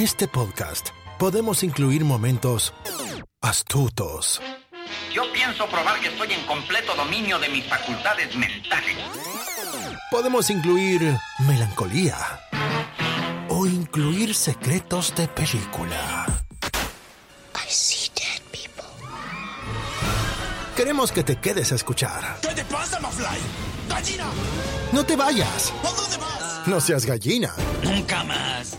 En este podcast podemos incluir momentos astutos, Yo pienso probar que estoy en completo dominio de mis facultades mentales. podemos incluir melancolía o incluir secretos de película. I see dead people. Queremos que te quedes a escuchar. ¿Qué te pasa, Mafly? ¡Gallina! No te vayas, ¿A dónde vas? no seas gallina. Nunca más.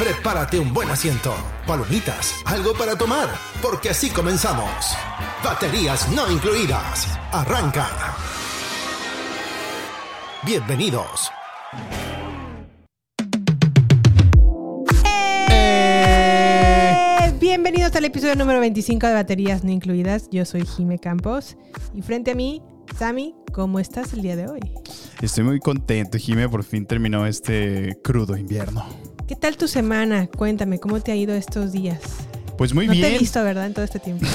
Prepárate un buen asiento, palomitas, algo para tomar, porque así comenzamos. Baterías no incluidas. Arranca. Bienvenidos. Eh, Bienvenidos al episodio número 25 de Baterías No Incluidas. Yo soy Jime Campos y frente a mí, Sammy, ¿cómo estás el día de hoy? Estoy muy contento, Jime, por fin terminó este crudo invierno. ¿Qué tal tu semana? Cuéntame, ¿cómo te ha ido estos días? Pues muy no bien. te he visto, ¿verdad? En todo este tiempo.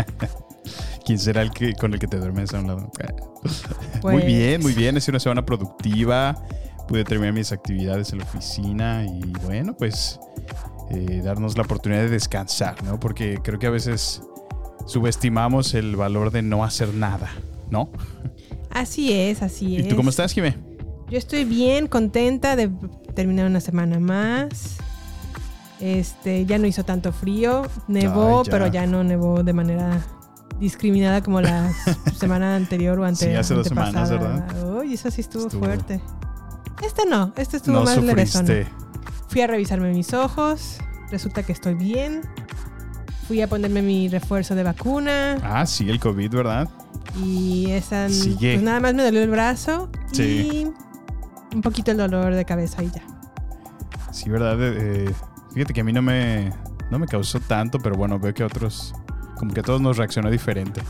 ¿Quién será el que con el que te duermes a un lado? Pues- Muy bien, muy bien. Sido una semana productiva. Pude terminar mis actividades en la oficina y bueno, pues eh, darnos la oportunidad de descansar, ¿no? Porque creo que a veces subestimamos el valor de no hacer nada, ¿no? Así es, así es. ¿Y tú cómo estás, Jime? Yo estoy bien contenta de terminar una semana más. Este, ya no hizo tanto frío, nevó, Ay, ya. pero ya no nevó de manera discriminada como la semana anterior o ante, Sí, hace dos semanas. ¿verdad? Uy, eso sí estuvo, Estuvo- fuerte. Este no, este estuvo No más levesón. Fui a revisarme mis ojos, resulta que estoy bien. Fui a ponerme mi refuerzo de vacuna Ah, sí, el COVID, ¿verdad? y esa Sigue. pues nada más me dolió el brazo Sí. y un poquito el dolor de cabeza y ya. Sí, ¿verdad? Eh, eh, fíjate que a mí no me, no me causó tanto, pero bueno, veo que a otros, como que a todos nos reaccionó diferente.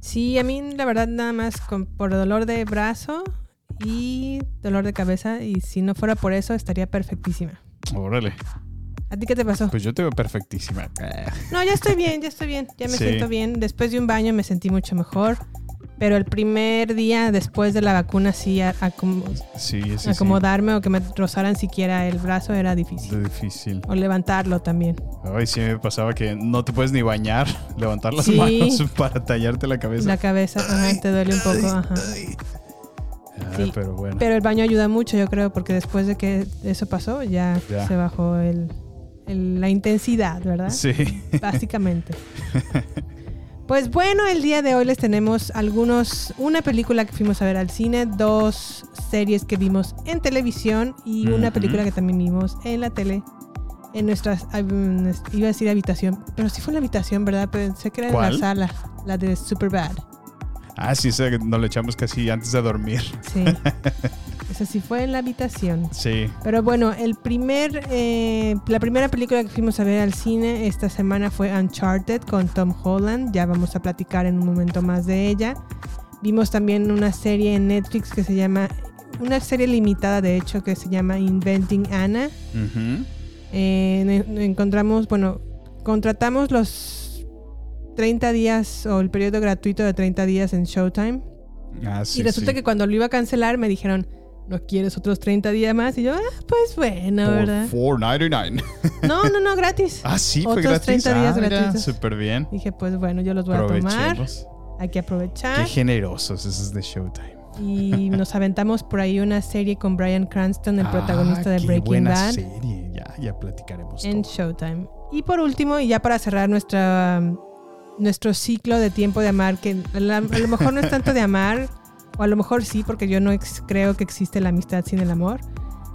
Sí, a mí la verdad nada más con, por dolor de brazo y dolor de cabeza y si no fuera por eso estaría perfectísima. Órale, ¿A ti qué te pasó? pues yo te veo perfectísima. No, ya estoy bien, ya estoy bien, ya me Sí. siento bien. Después de un baño me sentí mucho mejor, pero el primer día después de la vacuna sí a- acomodarme o que me rozaran siquiera el brazo era difícil. difícil. O levantarlo también. Ay, sí me pasaba que no te puedes ni bañar, levantar las Sí. manos para tallarte la cabeza. La cabeza ajá, te duele un poco. Ajá. Ah, sí. Pero bueno. Pero el baño ayuda mucho, yo creo, porque después de que eso pasó, ya, Ya. se bajó el- la intensidad, ¿verdad? Sí. Básicamente. Pues bueno, el día de hoy les tenemos algunos, una película que fuimos a ver al cine, dos series que vimos en televisión y una película que también vimos en la tele. En nuestras, mm, iba a decir habitación, pero sí fue en la habitación, ¿verdad? Pensé que era en la sala, la de Superbad. Ah, sí, esa que nos la echamos casi antes de dormir. Sí. Esa sí fue en la habitación. Sí. Pero bueno, el primer, eh, la primera película que fuimos a ver al cine esta semana fue Uncharted con Tom Holland. Ya vamos a platicar en un momento más de ella. Vimos también una serie en Netflix que se llama, una serie limitada de hecho que se llama Inventing Anna. Eh, en- encontramos, bueno, contratamos los 30 días o el periodo gratuito de 30 días en Showtime. Ah, sí, y resulta sí. que cuando lo iba a cancelar me dijeron, ¿no quieres otros 30 días más? Y yo, ah, pues bueno, Por ¿verdad? $4.99. No, no, no, gratis. Ah, sí, fue Otros gratis. 30 días ah, gratuitos. Súper bien. Dije, pues bueno, yo los voy a tomar. Hay que Qué aprovechar. generosos esos de Showtime. Y nos aventamos por ahí una serie con Brian Cranston, el protagonista Ah, de qué Breaking buena Bad, serie. Ya, ya platicaremos. en todo. Showtime. Y por último, y ya para cerrar nuestra, nuestro ciclo de tiempo de amar, que la- a lo mejor no es tanto de amar, o a lo mejor sí, porque yo no creo que existe la amistad sin el amor.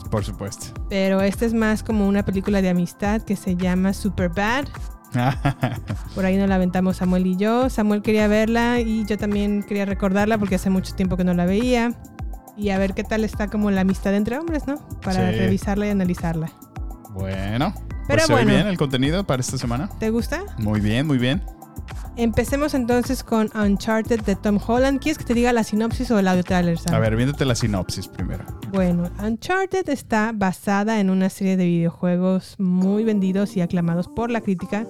Por supuesto. Pero esta es más como una película de amistad que se llama Superbad. Por ahí nos la aventamos Samuel y yo. Samuel quería verla y yo también quería recordarla porque hace mucho tiempo que no la veía. Y a ver qué tal está como la amistad entre hombres, ¿no? Para Sí. revisarla y analizarla. bueno. Pero pues se ve bueno. bien el contenido para esta semana. ¿Te gusta? Muy bien, muy bien. Empecemos entonces con Uncharted de Tom Holland. ¿Quieres que te diga la sinopsis o el audio trailer, Sam? A ver, viéndote la sinopsis primero. Bueno, Uncharted está basada en una serie de videojuegos muy vendidos y aclamados por la crítica.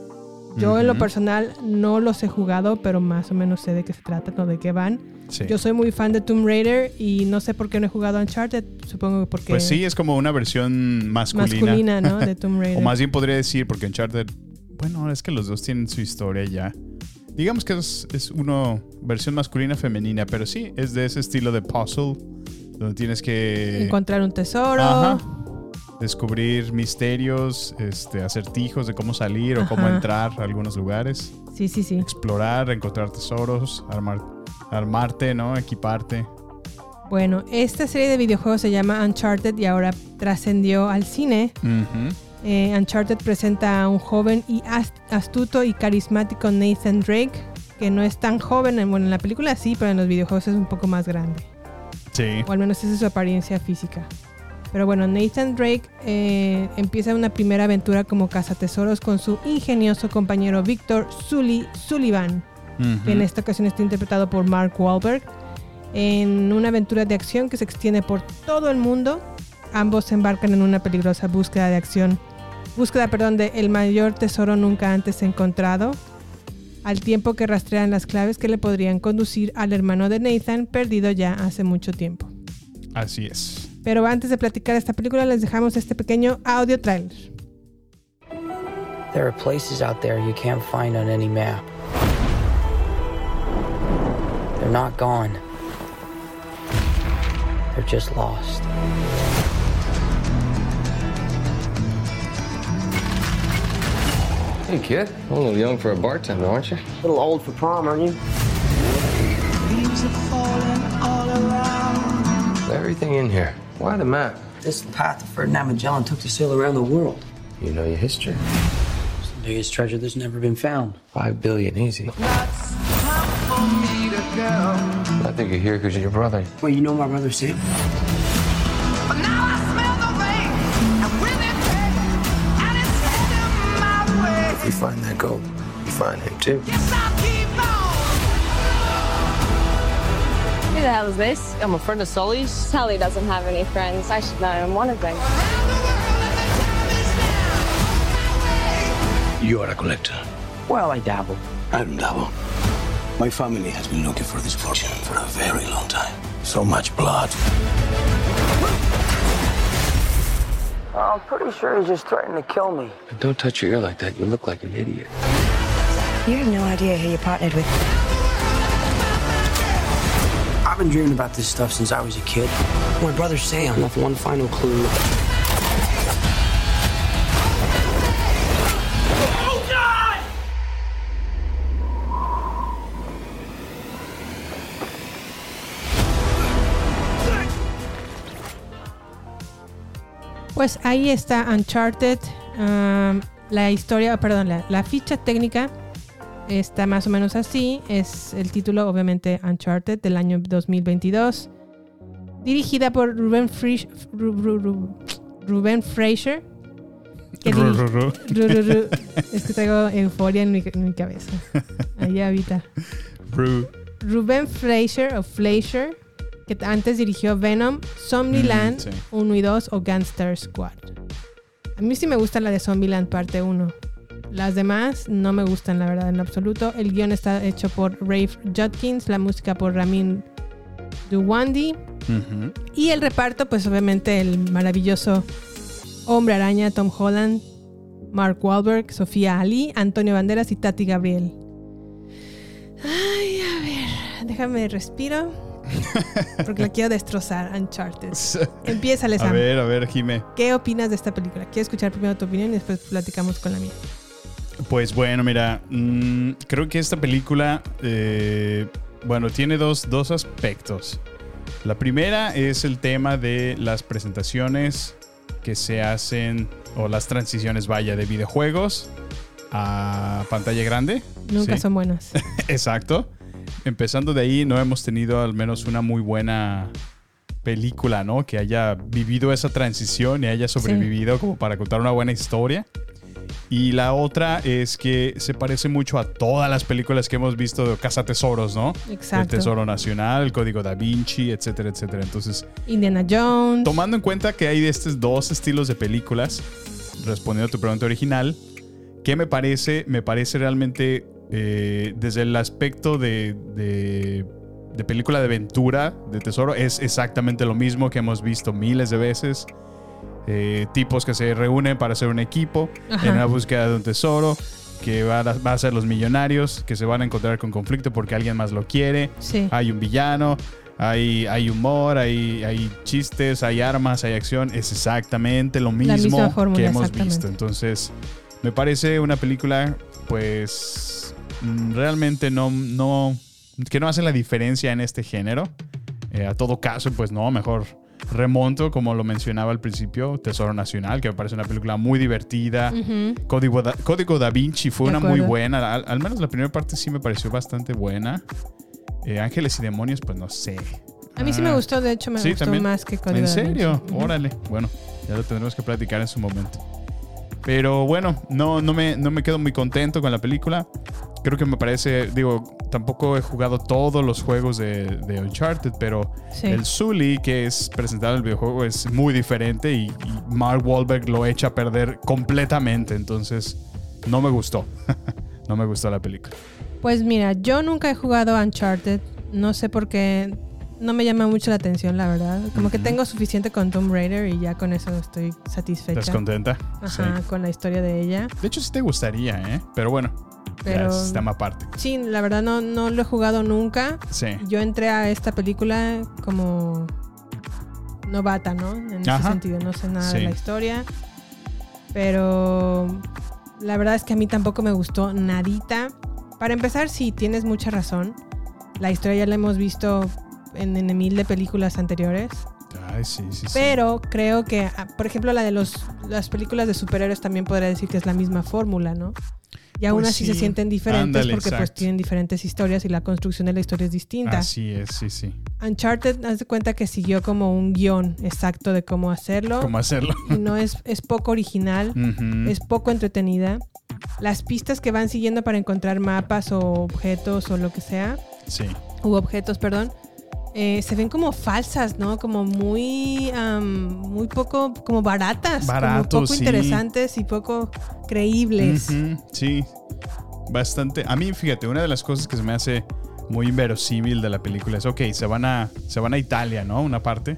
Yo en lo personal no los he jugado, pero más o menos sé de qué se tratan o de qué van. Sí. Yo soy muy fan de Tomb Raider y no sé por qué no he jugado Uncharted. Supongo que porque Pues sí, es como una versión masculina. masculina, ¿no? De Tomb Raider. O más bien podría decir, porque Uncharted, bueno, es que los dos tienen su historia ya. Digamos que es, es una versión masculina femenina, pero sí, es de ese estilo de puzzle, donde tienes que Encontrar un tesoro. Ajá. descubrir misterios, este, acertijos de cómo salir o cómo entrar a algunos lugares, Sí, sí, sí. explorar, encontrar tesoros, armar, armarte, ¿no? Equiparte. Bueno, esta serie de videojuegos se llama Uncharted y ahora trascendió al cine. Ujú. Eh, Uncharted presenta a un joven y ast- astuto y carismático Nathan Drake, que no es tan joven, en- bueno, en la película sí, pero en los videojuegos es un poco más grande. Sí. O al menos esa es su apariencia física. Pero bueno, Nathan Drake eh, empieza una primera aventura como cazatesoros con su ingenioso compañero Victor Sully Sullivan, que en esta ocasión está interpretado por Mark Wahlberg, en una aventura de acción que se extiende por todo el mundo. Ambos se embarcan en una peligrosa búsqueda de acción, búsqueda, perdón, de el mayor tesoro nunca antes encontrado, al tiempo que rastrean las claves que le podrían conducir al hermano de Nathan, perdido ya hace mucho tiempo. Así es. Pero antes de platicar esta película, les dejamos este pequeño audio trailer. There are places out there you can't find on any map. They're not gone. They're just lost. Hey, kid. A little young for a bartender, aren't you? A little old for prom, aren't you? Everything in here. Why the map? This is the path that Ferdinand Magellan took to sail around the world. You know your history. It's the biggest treasure that's never been found. Five billion, easy. I think you're here because you're your brother. Well, you know my brother Sam? We find that gold, we find him too. Who the hell is this? I'm a friend of Sully's. Sally doesn't have any friends. I should know I'm one of them. You are a collector. Well, I dabble. I don't double. My family has been looking for this fortune for a very long time. So much blood. Oh, I'm pretty sure he's just threatening to kill me. Don't touch your ear like that. You look like an idiot. You have no idea who you partnered with. I've been dreaming about this stuff since I was a kid. My brother Sam left one final clue. Pues ahí está Uncharted. um, la historia, perdón, la, la ficha técnica está más o menos así. Es el título, obviamente, Uncharted del año 2022. Dirigida por Ruben, Frisch- Ru- Ru- Ru- Ruben Fraser. que. Es que traigo euforia en mi, en mi cabeza. Ahí habita. Ru. Ruben Fleischer o Fleischer, que antes dirigió Venom, Zombieland Mm, sí. 1 y 2 o Gangster Squad. A mí sí me gusta la de Zombieland parte 1. Las demás no me gustan, la verdad, en absoluto. El guion está hecho por Rafe Judkins, la música por Ramin Dewandi. Ujú. Y el reparto, pues obviamente el maravilloso Hombre Araña, Tom Holland, Mark Wahlberg, Sofía Ali, Antonio Banderas y Tati Gabriel. Ay, a ver, déjame respiro. Porque la quiero destrozar, Uncharted. Empieza, A Sam. ver, a ver, Jime. ¿Qué opinas de esta película? Quiero escuchar primero tu opinión y después platicamos con la mía. Pues bueno, mira, mm, creo que esta película, eh, bueno, tiene dos, dos aspectos. La primera es el tema de las presentaciones que se hacen, o las transiciones, vaya, de videojuegos a pantalla grande. Nunca Sí. son buenas. Exacto. Empezando de ahí, no hemos tenido al menos una muy buena película, ¿no? Que haya vivido esa transición y haya sobrevivido como para contar una buena historia. Y la otra es que se parece mucho a todas las películas que hemos visto de Casa Tesoros, ¿no? Exacto. El Tesoro Nacional, el Código Da Vinci, etcétera, etcétera. Entonces, Indiana Jones. tomando en cuenta que hay de estos dos estilos de películas, respondiendo a tu pregunta original, ¿qué me parece? Me parece realmente eh, desde el aspecto de, de, de película de aventura, de tesoro, es exactamente lo mismo que hemos visto miles de veces. Eh, tipos que se reúnen para hacer un equipo Ajá. en una búsqueda de un tesoro, que va a, va a ser los millonarios, que se van a encontrar con conflicto porque alguien más lo quiere. Sí. Hay un villano, hay, hay humor, hay, hay chistes, hay armas, hay acción. Es exactamente lo mismo fórmula, que hemos visto. Entonces, me parece una película, pues, realmente no, no, que no hace la diferencia en este género. Eh, a todo caso, pues no, mejor remonto, como lo mencionaba al principio, Tesoro Nacional, que me parece una película muy divertida. Código, da, Código Da Vinci fue De una muy buena. Al, al menos la primera parte sí me pareció bastante buena. Eh, Ángeles y Demonios, pues no sé. A mí sí me Ah, gustó, de hecho me sí, gustó también. más que Código ¿En Da Vinci. serio? Órale. Bueno, ya lo tendremos que platicar en su momento. Pero bueno, no, no, me, no me quedo muy contento con la película. Creo que me parece, digo, tampoco he jugado todos los juegos de, de Uncharted, pero Sí. el Sully que es presentado en el videojuego es muy diferente y, y Mark Wahlberg lo echa a perder completamente. Entonces, no me gustó. no me gustó la película. Pues mira, yo nunca he jugado Uncharted. No sé por qué. No me llama mucho la atención, la verdad. Como que tengo suficiente con Tomb Raider y ya con eso estoy satisfecha. ¿Estás contenta? Ajá, Sí. con la historia de ella. De hecho, sí te gustaría, ¿eh? Pero bueno, Pero- ya aparte. Sí, la verdad no, no lo he jugado nunca. Sí. Yo entré a esta película como novata, ¿no? En ese sentido, no sé nada de la historia. Pero la verdad es que a mí tampoco me gustó nadita. Para empezar, sí, tienes mucha razón. La historia ya la hemos visto en, en mil de películas anteriores. Ay, sí, sí, sí. Pero creo que, ah, por ejemplo, la de los, las películas de superhéroes también podría decir que es la misma fórmula, ¿no? Y aún Pues así sí. se sienten diferentes Ándale, porque pues tienen diferentes historias y la construcción de la historia es distinta. Así es, sí, sí. Uncharted, haz de cuenta que siguió como un guion exacto de cómo hacerlo. ¿Cómo hacerlo? Y no es, es poco original, es poco entretenida. Las pistas que van siguiendo para encontrar mapas o objetos o lo que sea, Sí. u objetos, perdón, eh, se ven como falsas, ¿no? Como muy, muy poco, como baratas, Baratos, como poco sí. interesantes y poco creíbles. Sí. Bastante. A mí, fíjate, una de las cosas que se me hace muy inverosímil de la película es, ok, se van a, se van a Italia, ¿no? Una parte.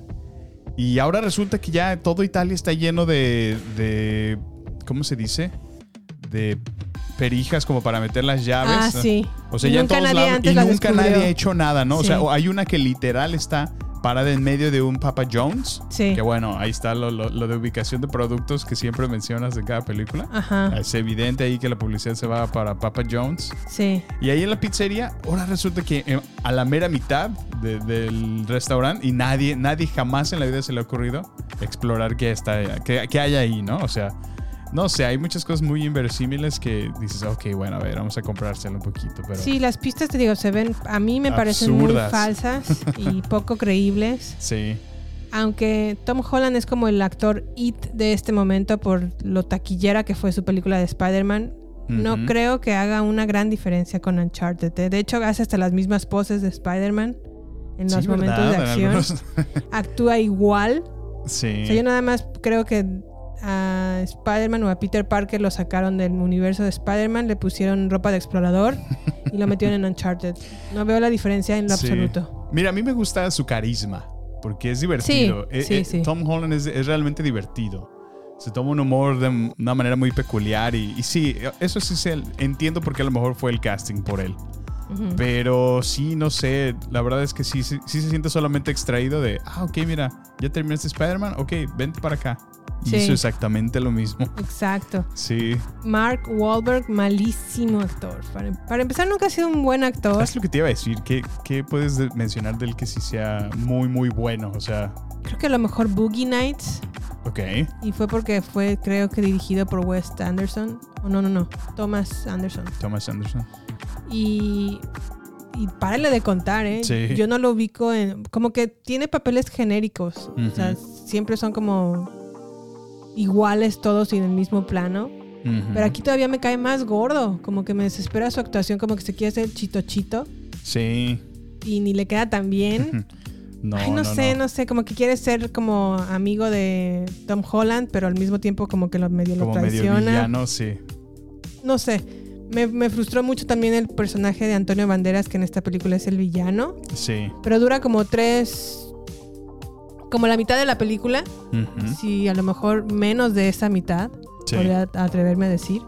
Y ahora resulta que ya todo Italia está lleno de, de ¿cómo se dice? De perijas como para meter las llaves. Ah, sí. O sea, Y ya en todos nadie lados. antes Y nunca descubrió. nadie ha hecho nada, ¿no? O Sí. sea, hay una que literal está parada en medio de un Papa Jones. Sí. Que bueno, ahí está lo, lo- lo de ubicación de productos que siempre mencionas en cada película. Ajá. Es evidente ahí que la publicidad se va para Papa Jones. Sí. Y ahí en la pizzería, ahora resulta que eh, a la mera mitad de- del restaurante y nadie, nadie jamás en la vida se le ha ocurrido explorar qué, está, qué, qué hay ahí, ¿no? O sea, no sé, hay muchas cosas muy inverosímiles que dices, ok, bueno, a ver, vamos a comprárselo un poquito. Pero Sí, las pistas, te digo, se ven, a mí me parecen muy falsas y poco creíbles. sí, Aunque Tom Holland es como el actor it de este momento por lo taquillera que fue su película de Spider-Man, no creo que haga una gran diferencia con Uncharted. ¿eh? De hecho, hace hasta las mismas poses de Spider-Man en los Sí, momentos ¿verdad? de acción. algunos- Actúa igual. sí. O sea, yo nada más creo que a Spider-Man o a Peter Parker lo sacaron del universo de Spider-Man, le pusieron ropa de explorador y lo metieron en Uncharted. No veo la diferencia en lo Sí. absoluto. Mira, a mí me gusta su carisma, porque es divertido. Sí, Eh, sí, eh. Tom Holland es, es realmente divertido. Se toma un humor de una manera muy peculiar y, y sí, eso sí se, entiendo porque a lo mejor fue el casting por él. Pero sí, no sé, la verdad es que sí, sí, sí se siente solamente extraído de, ah, ok, mira, ya terminaste Spider-Man, ok, vente para acá. Sí. hizo exactamente lo mismo. Exacto. Sí, Mark Wahlberg, malísimo actor. Para, para empezar, nunca ha sido un buen actor. es lo que te iba a decir. ¿Qué, qué puedes de- mencionar del que sí sea muy, muy bueno? O sea, Creo que a lo mejor Boogie Nights. ok. Y fue porque fue, creo que dirigido por Wes Anderson. O no, no, no. Thomas Anderson. Thomas Anderson. Y. Y párale de contar, ¿eh? Sí. Yo no lo ubico en. Como que tiene papeles genéricos. O sea, siempre son como. Iguales todos y en el mismo plano. Pero aquí todavía me cae más gordo. Como que me desespera su actuación, como que se quiere hacer chito chito. Sí. Y ni le queda tan bien. No, Ay, no, no, sé, no. no. sé, como que quiere ser como amigo de Tom Holland, pero al mismo tiempo como que lo medio lo Como medio traiciona. villano, sí. No sé. Me, me frustró mucho también el personaje de Antonio Banderas, que en esta película es el villano. Sí. Pero dura como tres. Como la mitad de la película. Ujú. Si a lo mejor menos de esa mitad. Sí. Podría atreverme a decir.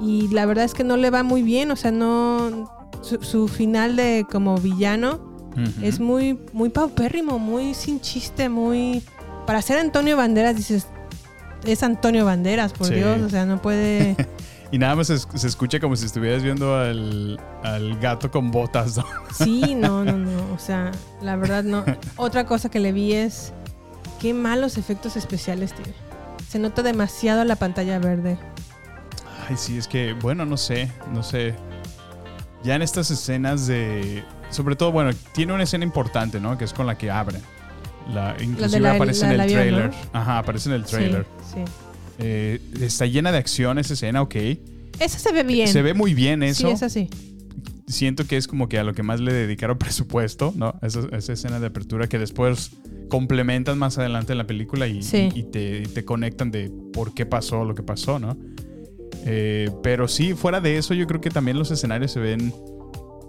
Y la verdad es que no le va muy bien. O sea, no. Su, su final de como villano Ujú. es muy, muy paupérrimo, muy sin chiste, muy. Para ser Antonio Banderas, dices. Es Antonio Banderas, por Sí. Dios. O sea, no puede. Y nada más se, se escucha como si estuvieras viendo al, al gato con botas, ¿no? Sí, no, no, no. O sea, la verdad no. Otra cosa que le vi es qué malos efectos especiales tiene. Se nota demasiado la pantalla verde. Ay, sí, es que, bueno, no sé, no sé. Ya en estas escenas de... Sobre todo, bueno, tiene una escena importante, ¿no? Que es con la que abre. La, inclusive la- aparece en el avión, trailer. Ajá, aparece en el trailer. Eh, está llena de acción esa escena, ok. Esa se ve bien. Se ve muy bien eso. Sí, es así. Siento que es como que a lo que más le dedicaron presupuesto, ¿no? Esa, esa escena de apertura que después complementan más adelante en la película y, Sí. y- y te, y te conectan de por qué pasó lo que pasó, ¿no? Eh, pero sí, fuera de eso, yo creo que también los escenarios se ven.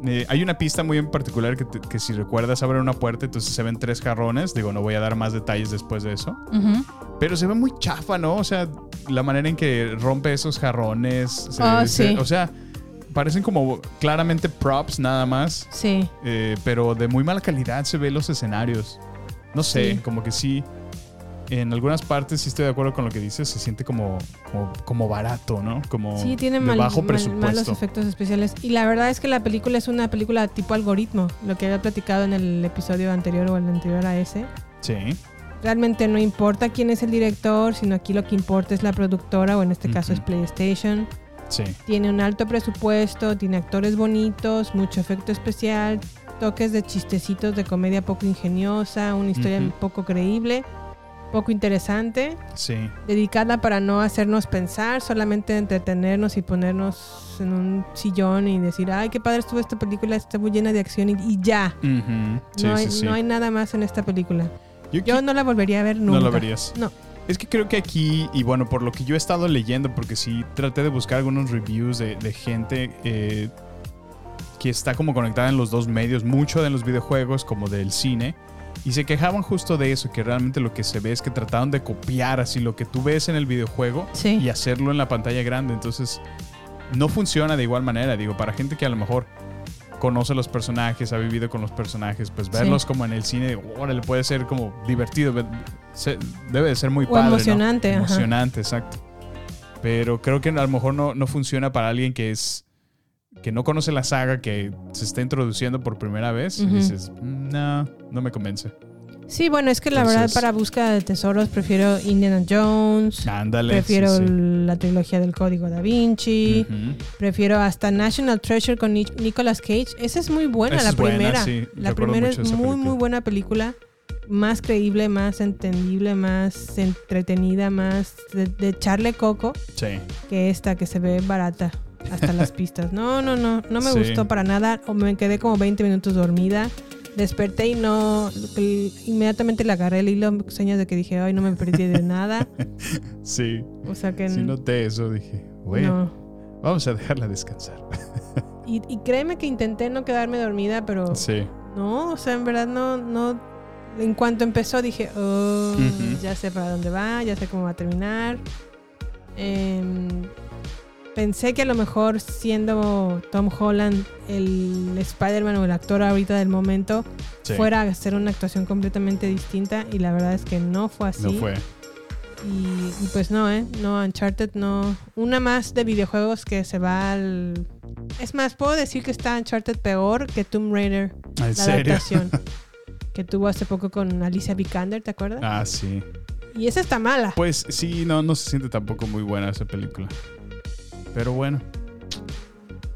eh, hay una pista muy en particular que, te- que si recuerdas abre una puerta, entonces se ven tres jarrones. Digo, no voy a dar más detalles después de eso. Pero se ve muy chafa, ¿no? O sea, la manera en que rompe esos jarrones. se- Ah, se- sí. o sea, parecen como claramente props nada más. Sí. eh, pero de muy mala calidad se ven los escenarios. No sé, Sí. como que sí. En algunas partes sí estoy de acuerdo con lo que dices. Se siente como, como, como barato, ¿no? Como Sí, tiene de mal- bajo mal- presupuesto. malos efectos especiales. Y la verdad es que la película es una película tipo algoritmo. Lo que había platicado en el episodio anterior o el anterior a ese. Sí. Realmente no importa quién es el director, sino aquí lo que importa es la productora, o en este caso es. PlayStation. Sí. Tiene un alto presupuesto, tiene actores bonitos, mucho efecto especial, toques de chistecitos de comedia poco ingeniosa, una historia poco creíble, poco interesante, Sí. dedicada para no hacernos pensar, solamente entretenernos y ponernos en un sillón y decir, ay, qué padre estuvo esta película, está muy llena de acción y, y ya. Sí, no, hay, sí, no hay nada más en esta película. Yo Yo no la volvería a ver nunca. No lo verías. No. Es que creo que aquí, y bueno, por lo que yo he estado leyendo, porque sí traté de buscar algunos reviews de, de gente eh, que está como conectada en los dos medios, mucho de los videojuegos como del cine, y se quejaban justo de eso, que realmente lo que se ve es que trataron de copiar así lo que tú ves en el videojuego Sí. y hacerlo en la pantalla grande. Entonces, no funciona de igual manera. Digo, para gente que a lo mejor conoce los personajes, ha vivido con los personajes, pues verlos como en el cine, órale, puede ser como divertido. Debe de ser muy O padre. ¿no? emocionante, ajá. Emocionante, exacto. Pero creo que a lo mejor no, no funciona para alguien que es que no conoce la saga, que se está introduciendo por primera vez. Y dices, "Mm, no, no me convence. Sí, bueno, es que la verdad para búsqueda de tesoros prefiero Indiana Jones. Ándale. Prefiero sí, sí. la trilogía del Código Da Vinci. Prefiero hasta National Treasure con Ni- Nicolas Cage. Esa es muy buena, Esa la es buena, primera. sí. la primera es muy, película. muy buena película. Más creíble, más entendible, más entretenida, más de, de echarle coco Sí. que esta que se ve barata. Hasta las pistas. No, no, no. No me gustó para nada. O me quedé como 20 minutos dormida. Desperté y no. Inmediatamente le agarré el hilo, señas de que dije, ay, no me perdí de nada. Sí. O sea que. Sí noté eso, dije, bueno, no. vamos a dejarla descansar. Y, y créeme que intenté no quedarme dormida, pero Sí. no, o sea, en verdad no, no. En cuanto empezó dije, oh, Ujú. ya sé para dónde va, ya sé cómo va a terminar. Em, pensé que a lo mejor siendo Tom Holland el Spider-Man o el actor ahorita del momento Sí. fuera a hacer una actuación completamente distinta y la verdad es que no fue así. No fue. Y, y pues no, ¿eh? No, Uncharted no. Una más de videojuegos que se va al... Es más, puedo decir que está Uncharted peor que Tomb Raider. ¿En la serio? adaptación que tuvo hace poco con Alicia Vikander, ¿te acuerdas? Ah, sí. Y esa está mala. Pues sí, no, no se siente tampoco muy buena esa película. Pero bueno.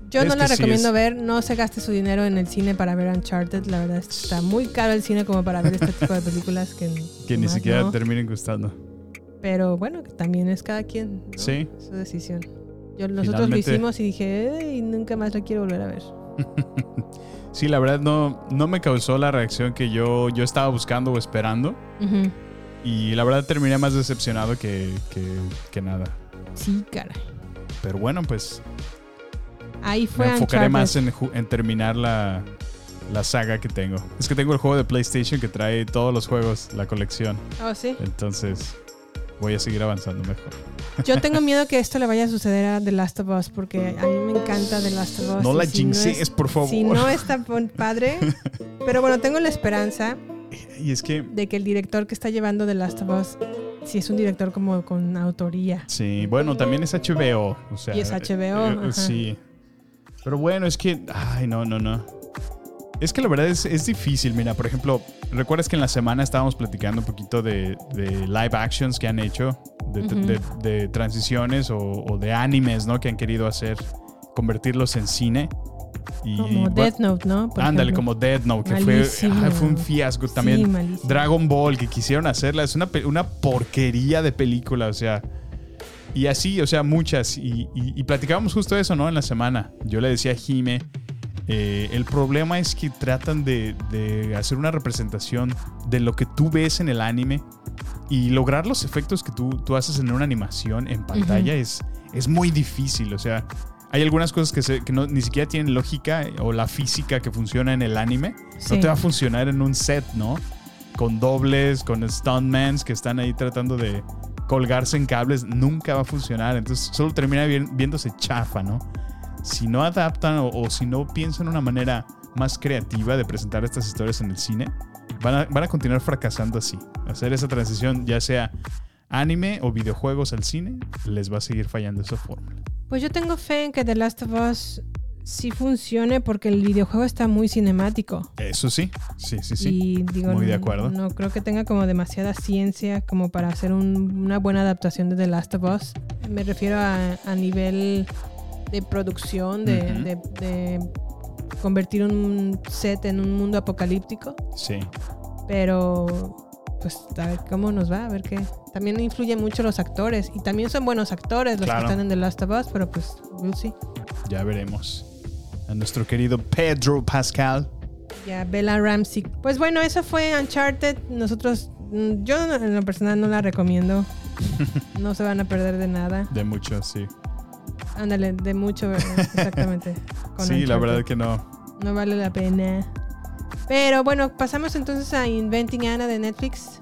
Yo no la sí recomiendo ver. No se gaste su dinero en el cine para ver Uncharted. La verdad está muy caro el cine como para ver este tipo de películas que, Que ni siquiera no. terminen gustando. Pero bueno, también es cada quien. ¿no? Sí. Su decisión. Yo, nosotros Finalmente- lo hicimos y dije, y nunca más lo quiero volver a ver. Sí, la verdad no, no me causó la reacción que yo, yo estaba buscando o esperando. Y la verdad terminé más decepcionado que, que, que nada. Sí, caray. Pero bueno, pues Ahí fue me enfocaré Uncharted. más en, en terminar la, la saga que tengo. Es que tengo el juego de PlayStation que trae todos los juegos, la colección. Oh, sí. Entonces voy a seguir avanzando mejor. Yo tengo miedo que esto le vaya a suceder a The Last of Us porque a mí me encanta The Last of Us. No la si jinxes, es- por favor. Si no está padre. Pero bueno, tengo la esperanza Y es que, de que el director que está llevando The Last of Us, si es un director como con autoría. sí, bueno, también es HBO. O sea, Y es HBO, eh, ajá. sí. Pero bueno, es que, ay, no, no, no. Es que la verdad es, es difícil. Mira, por ejemplo, ¿recuerdas que en la semana estábamos platicando un poquito de, de live actions que han hecho? De, de- de transiciones o, o de animes, ¿no? Que han querido hacer, convertirlos en cine. Y, Como Death Note, ¿no? Por Ándale, ejemplo. como Death Note, que fue, un fiasco también. Sí. Dragon Ball, que quisieron hacerla, es una, una porquería de película, o sea. Y así, o sea, muchas. Y, y- y platicábamos justo eso, ¿no? En la semana. Yo le decía a Jime, eh, el problema es que tratan de, de hacer una representación de lo que tú ves en el anime y lograr los efectos que tú, tú haces en una animación en pantalla es, es muy difícil. O sea, hay algunas cosas que, se- que no, ni siquiera tienen lógica eh, o la física que funciona en el anime. Sí. No te va a funcionar en un set, ¿no? Con dobles, con stuntmans que están ahí tratando de colgarse en cables, nunca va a funcionar. Entonces solo termina vi- viéndose chafa, ¿no? Si no adaptan o, o si no piensan una manera más creativa de presentar estas historias en el cine, van a, van a continuar fracasando así. Hacer esa transición, ya sea anime o videojuegos al cine, les va a seguir fallando esa fórmula. Pues yo tengo fe en que The Last of Us sí funcione porque el videojuego está muy cinemático. Eso sí, sí, sí, sí. Y digo, Muy de acuerdo. No creo que tenga como demasiada ciencia como para hacer un- una buena adaptación de The Last of Us. Me refiero a, a nivel de producción, de, de- de convertir un set en un mundo apocalíptico. Sí. Pero pues a ver cómo nos va, a ver qué. También influyen mucho los actores. Y también son buenos actores los Claro. que están en The Last of Us, pero pues we'll see. Ya veremos. A nuestro querido Pedro Pascal. Ya, Bella Ramsey. Pues bueno, eso fue Uncharted. Nosotros, mm, yo en lo personal no la recomiendo. No se van a perder de nada. De mucho, sí. Ándale, de mucho, exactamente. con Sí, la Uncharted. verdad que no. No vale la pena. Pero bueno, pasamos entonces a Inventing Anna de Netflix.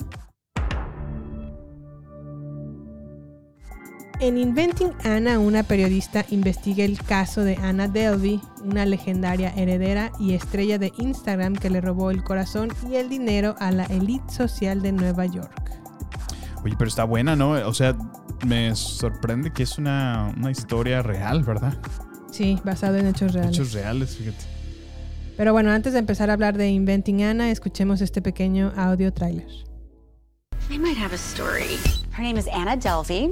En Inventing Anna, una periodista investiga el caso de Anna Delvey, una legendaria heredera y estrella de Instagram que le robó el corazón y el dinero a la élite social de Nueva York. Oye, pero está buena, ¿no? O sea, me sorprende que es una, una historia real, ¿verdad? Sí, basado en hechos reales. Hechos reales, fíjate. Pero bueno, antes de empezar a hablar de Inventing Anna, escuchemos este pequeño audio tráiler. I might have a story. Her name is Anna Delvey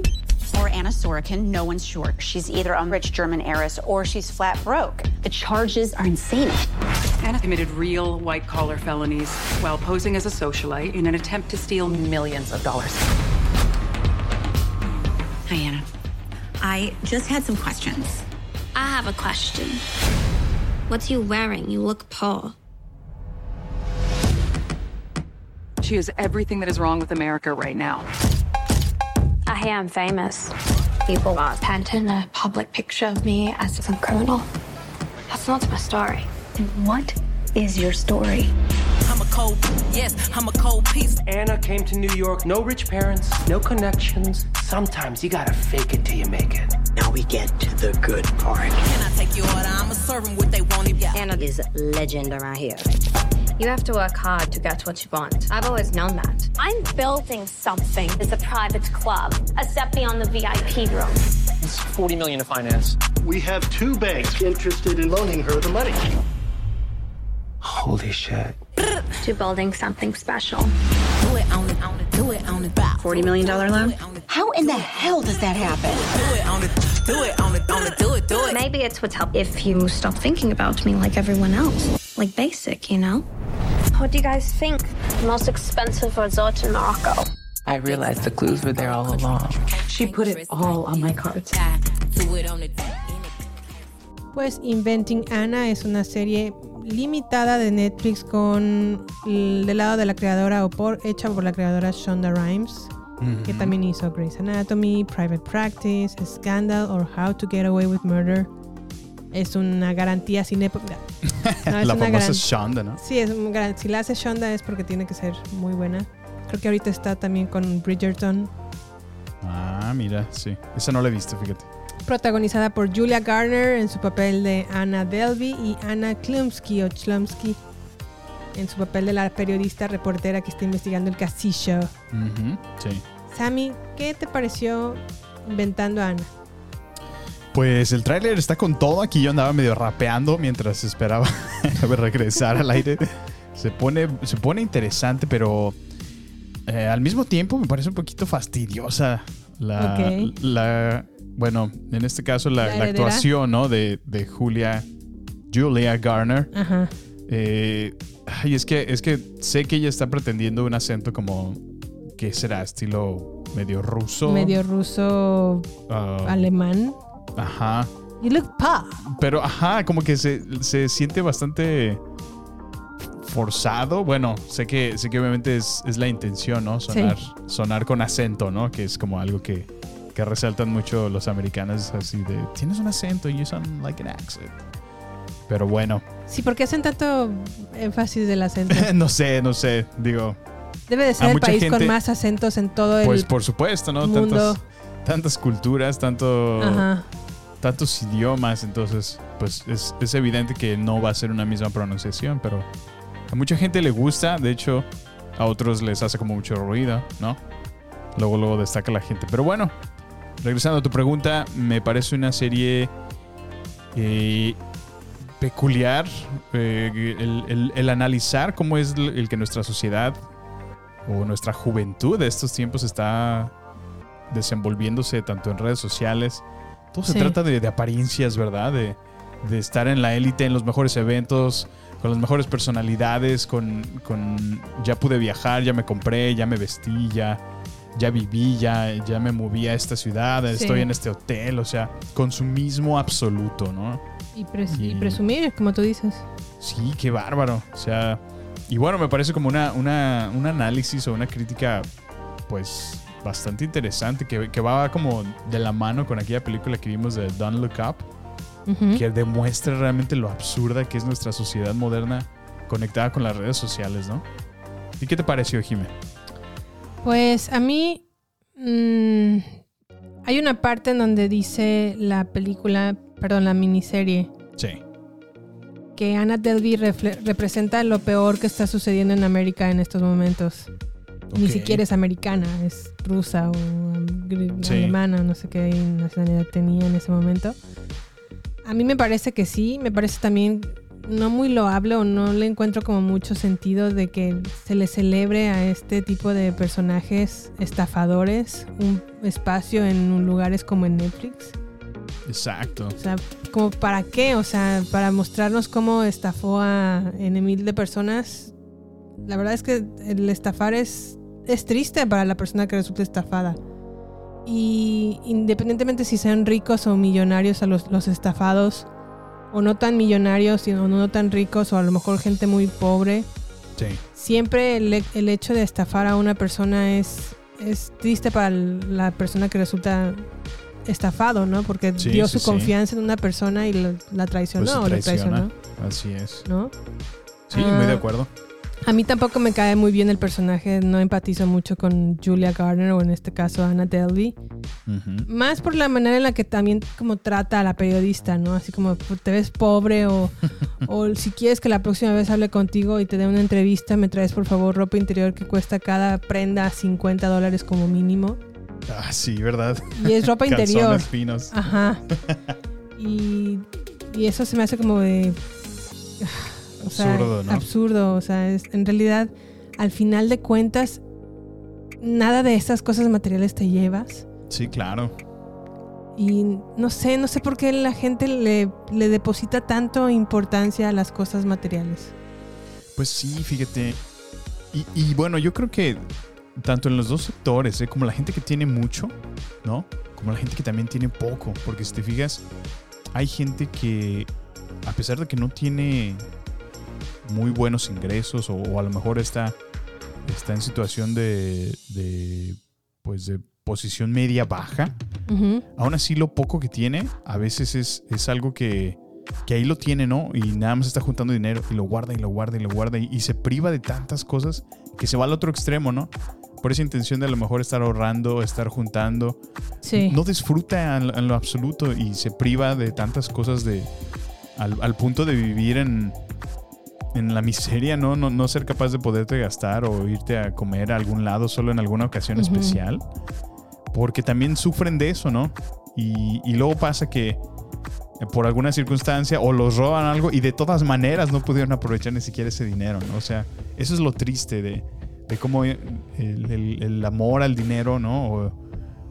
or Anna Sorokin. No one's sure. She's either a rich German heiress or she's flat broke. The charges are insane. Anna committed real white collar felonies while posing as a socialite in an attempt to steal millions of dollars. Hi, Anna. I just had some questions. I have a question. What's you wearing? You look poor. She is everything that is wrong with America right now. I hear I'm famous. People are painting a public picture of me as some criminal. That's not my story. And what is your story? I'm a cold, yes, I'm a cold piece. Anna came to New York, no rich parents, no connections. Sometimes you gotta fake it till you make it. Now we get to the good part. Can I take your order? I'ma serve them what they want. Yeah. Anna is legend around here. You have to work hard to get what you want. I've always known that. I'm building something. It's a private club, a step beyond the VIP room. It's 40 million to finance. We have two banks interested in loaning her the money. Holy shit. To building something special. Do it on it, do it on it. $40 million loan? How in the hell does that happen? Do it on it, do it on it, on it, do it, do it. Maybe it's what's help if you stop thinking about me like everyone else. Like basic, you know? What do you guys think? The most expensive resort in Morocco. I realized the clues were there all along. She put it all on my cards. Pues Inventing Anna es una serie limitada de Netflix con el- del lado de la creadora o por hecha por la creadora Shonda Rhimes, que también hizo Grey's Anatomy, Private Practice, Scandal or How to Get Away with Murder. Es una garantía sin época. No, es la famosa Shonda, ¿no? Sí, es un gran- si la hace Shonda es porque tiene que ser muy buena. Creo que ahorita está también con Bridgerton, Ah, mira, sí. Esa no la he visto, fíjate. Protagonizada por Julia Garner en su papel de Anna Delvey y Anna Klumsky o Chlumsky en su papel de la periodista reportera que está investigando el casillo. Sí. Sammy, ¿qué te pareció inventando a Ana? Pues el tráiler está con todo. Aquí yo andaba medio rapeando mientras esperaba a ver regresar al aire. Se pone, se pone interesante, pero eh, al mismo tiempo me parece un poquito fastidiosa la, la- bueno, en este caso la, La la heredera. actuación, ¿no? De, de Julia, Julia Garner. Ajá. Eh, ay, es que, es que sé que ella está pretendiendo un acento como, ¿qué será? Estilo medio ruso. Medio ruso Ah, alemán. Ajá. You look pa. Pero, ajá, como que se, se siente bastante forzado. Bueno, sé que, sé que obviamente es, es la intención, ¿no? Sonar, sonar con acento, ¿no? Que es como algo que, que resaltan mucho los americanos, así de, tienes un acento, you sound like an accent. Pero bueno, Sí, ¿por qué hacen tanto énfasis del acento? no sé, no sé, digo, Debe de ser el país gente- con más acentos en todo el pues por supuesto, ¿no? mundo. Tantas, tantas culturas, tanto... Ajá. tantos idiomas, entonces pues es, es evidente que no va a ser una misma pronunciación, pero a mucha gente le gusta, de hecho a otros les hace como mucho ruido, ¿no? Luego luego destaca la gente, pero bueno, regresando a tu pregunta, me parece una serie eh, peculiar eh, el, el- el analizar cómo es el el que nuestra sociedad o nuestra juventud de estos tiempos está desenvolviéndose tanto en redes sociales. Todo se trata de, de apariencias, ¿verdad? De, de estar en la élite, en los mejores eventos, con las mejores personalidades, con, con ya pude viajar, ya me compré, ya me vestí, ya, ya viví, ya, ya me moví a esta ciudad, Sí. estoy en este hotel, o sea, consumismo absoluto, ¿no? Y, pres- y Y- presumir, como tú dices. Sí, qué bárbaro. O sea, y bueno, me parece como una, una- un análisis o una crítica, pues, bastante interesante, que, que va como de la mano con aquella película que vimos de Don't Look Up, que demuestra realmente lo absurda que es nuestra sociedad moderna conectada con las redes sociales, ¿no? ¿Y qué te pareció, Jimé? Pues a mí mm, hay una parte en donde dice la película, perdón, la miniserie, Sí. que Anna Delvey representa lo peor que está sucediendo en América en estos momentos. Ni siquiera es americana, es rusa o Sí. alemana, no sé qué nacionalidad tenía en ese momento. A mí me parece que sí, me parece también no muy loable o no le encuentro como mucho sentido de que se le celebre a este tipo de personajes estafadores un espacio en lugares como en Netflix. Exacto. O sea, como para qué, o sea, para mostrarnos cómo estafó a N mil de personas. La verdad es que el estafar es, es triste para la persona que resulta estafada. Y independientemente si sean ricos o millonarios a los, los estafados, o no tan millonarios, sino no tan ricos, o a lo mejor gente muy pobre, Sí. siempre el, el hecho de estafar a una persona es, es triste para la persona que resulta estafado, ¿no? Porque Sí, dio sí, su confianza en una persona y la, la traicionó Pues o lo traicionó, Así es. ¿no? Sí, muy de Ah, acuerdo. A mí tampoco me cae muy bien el personaje, no empatizo mucho con Julia Garner o en este caso Anna Delvey. Más por la manera en la que también como trata a la periodista, ¿no? Así como "Pues, te ves pobre o, o si quieres que la próxima vez hable contigo y te dé una entrevista, me traes por favor ropa interior que cuesta cada prenda 50 dólares como mínimo. Ah, sí, ¿verdad? Y es ropa interior. Finos. Ajá. Y, y eso se me hace como de... O sea, Absurdo, ¿no? Absurdo. O sea, es, en realidad, al final de cuentas, nada de estas cosas materiales te llevas. Sí, claro. Y no sé, no sé por qué la gente le, le deposita tanto importancia a las cosas materiales. Pues sí, fíjate. Y, y bueno, yo creo que tanto en los dos sectores, ¿eh? como la gente que tiene mucho, ¿no? Como la gente que también tiene poco. Porque si te fijas, hay gente que, a pesar de que no tiene muy buenos ingresos o, o a lo mejor está, está en situación de, de, pues de posición media baja, aún así lo poco que tiene a veces es, es algo que, que ahí lo tiene, ¿no? Y nada más está juntando dinero y lo guarda y lo guarda y lo guarda y, y se priva de tantas cosas que se va al otro extremo, ¿no? Por esa intención de a lo mejor estar ahorrando, estar juntando. Sí. No disfruta en, en lo absoluto y se priva de tantas cosas de al, al punto de vivir en, en la miseria, ¿no? ¿no? No ser capaz de poderte gastar o irte a comer a algún lado solo en alguna ocasión especial. Porque también sufren de eso, ¿no? Y, y luego pasa que eh, por alguna circunstancia o los roban algo y de todas maneras no pudieron aprovechar ni siquiera ese dinero, ¿no? O sea, eso es lo triste de, de cómo el, el- el amor al dinero, ¿no? O,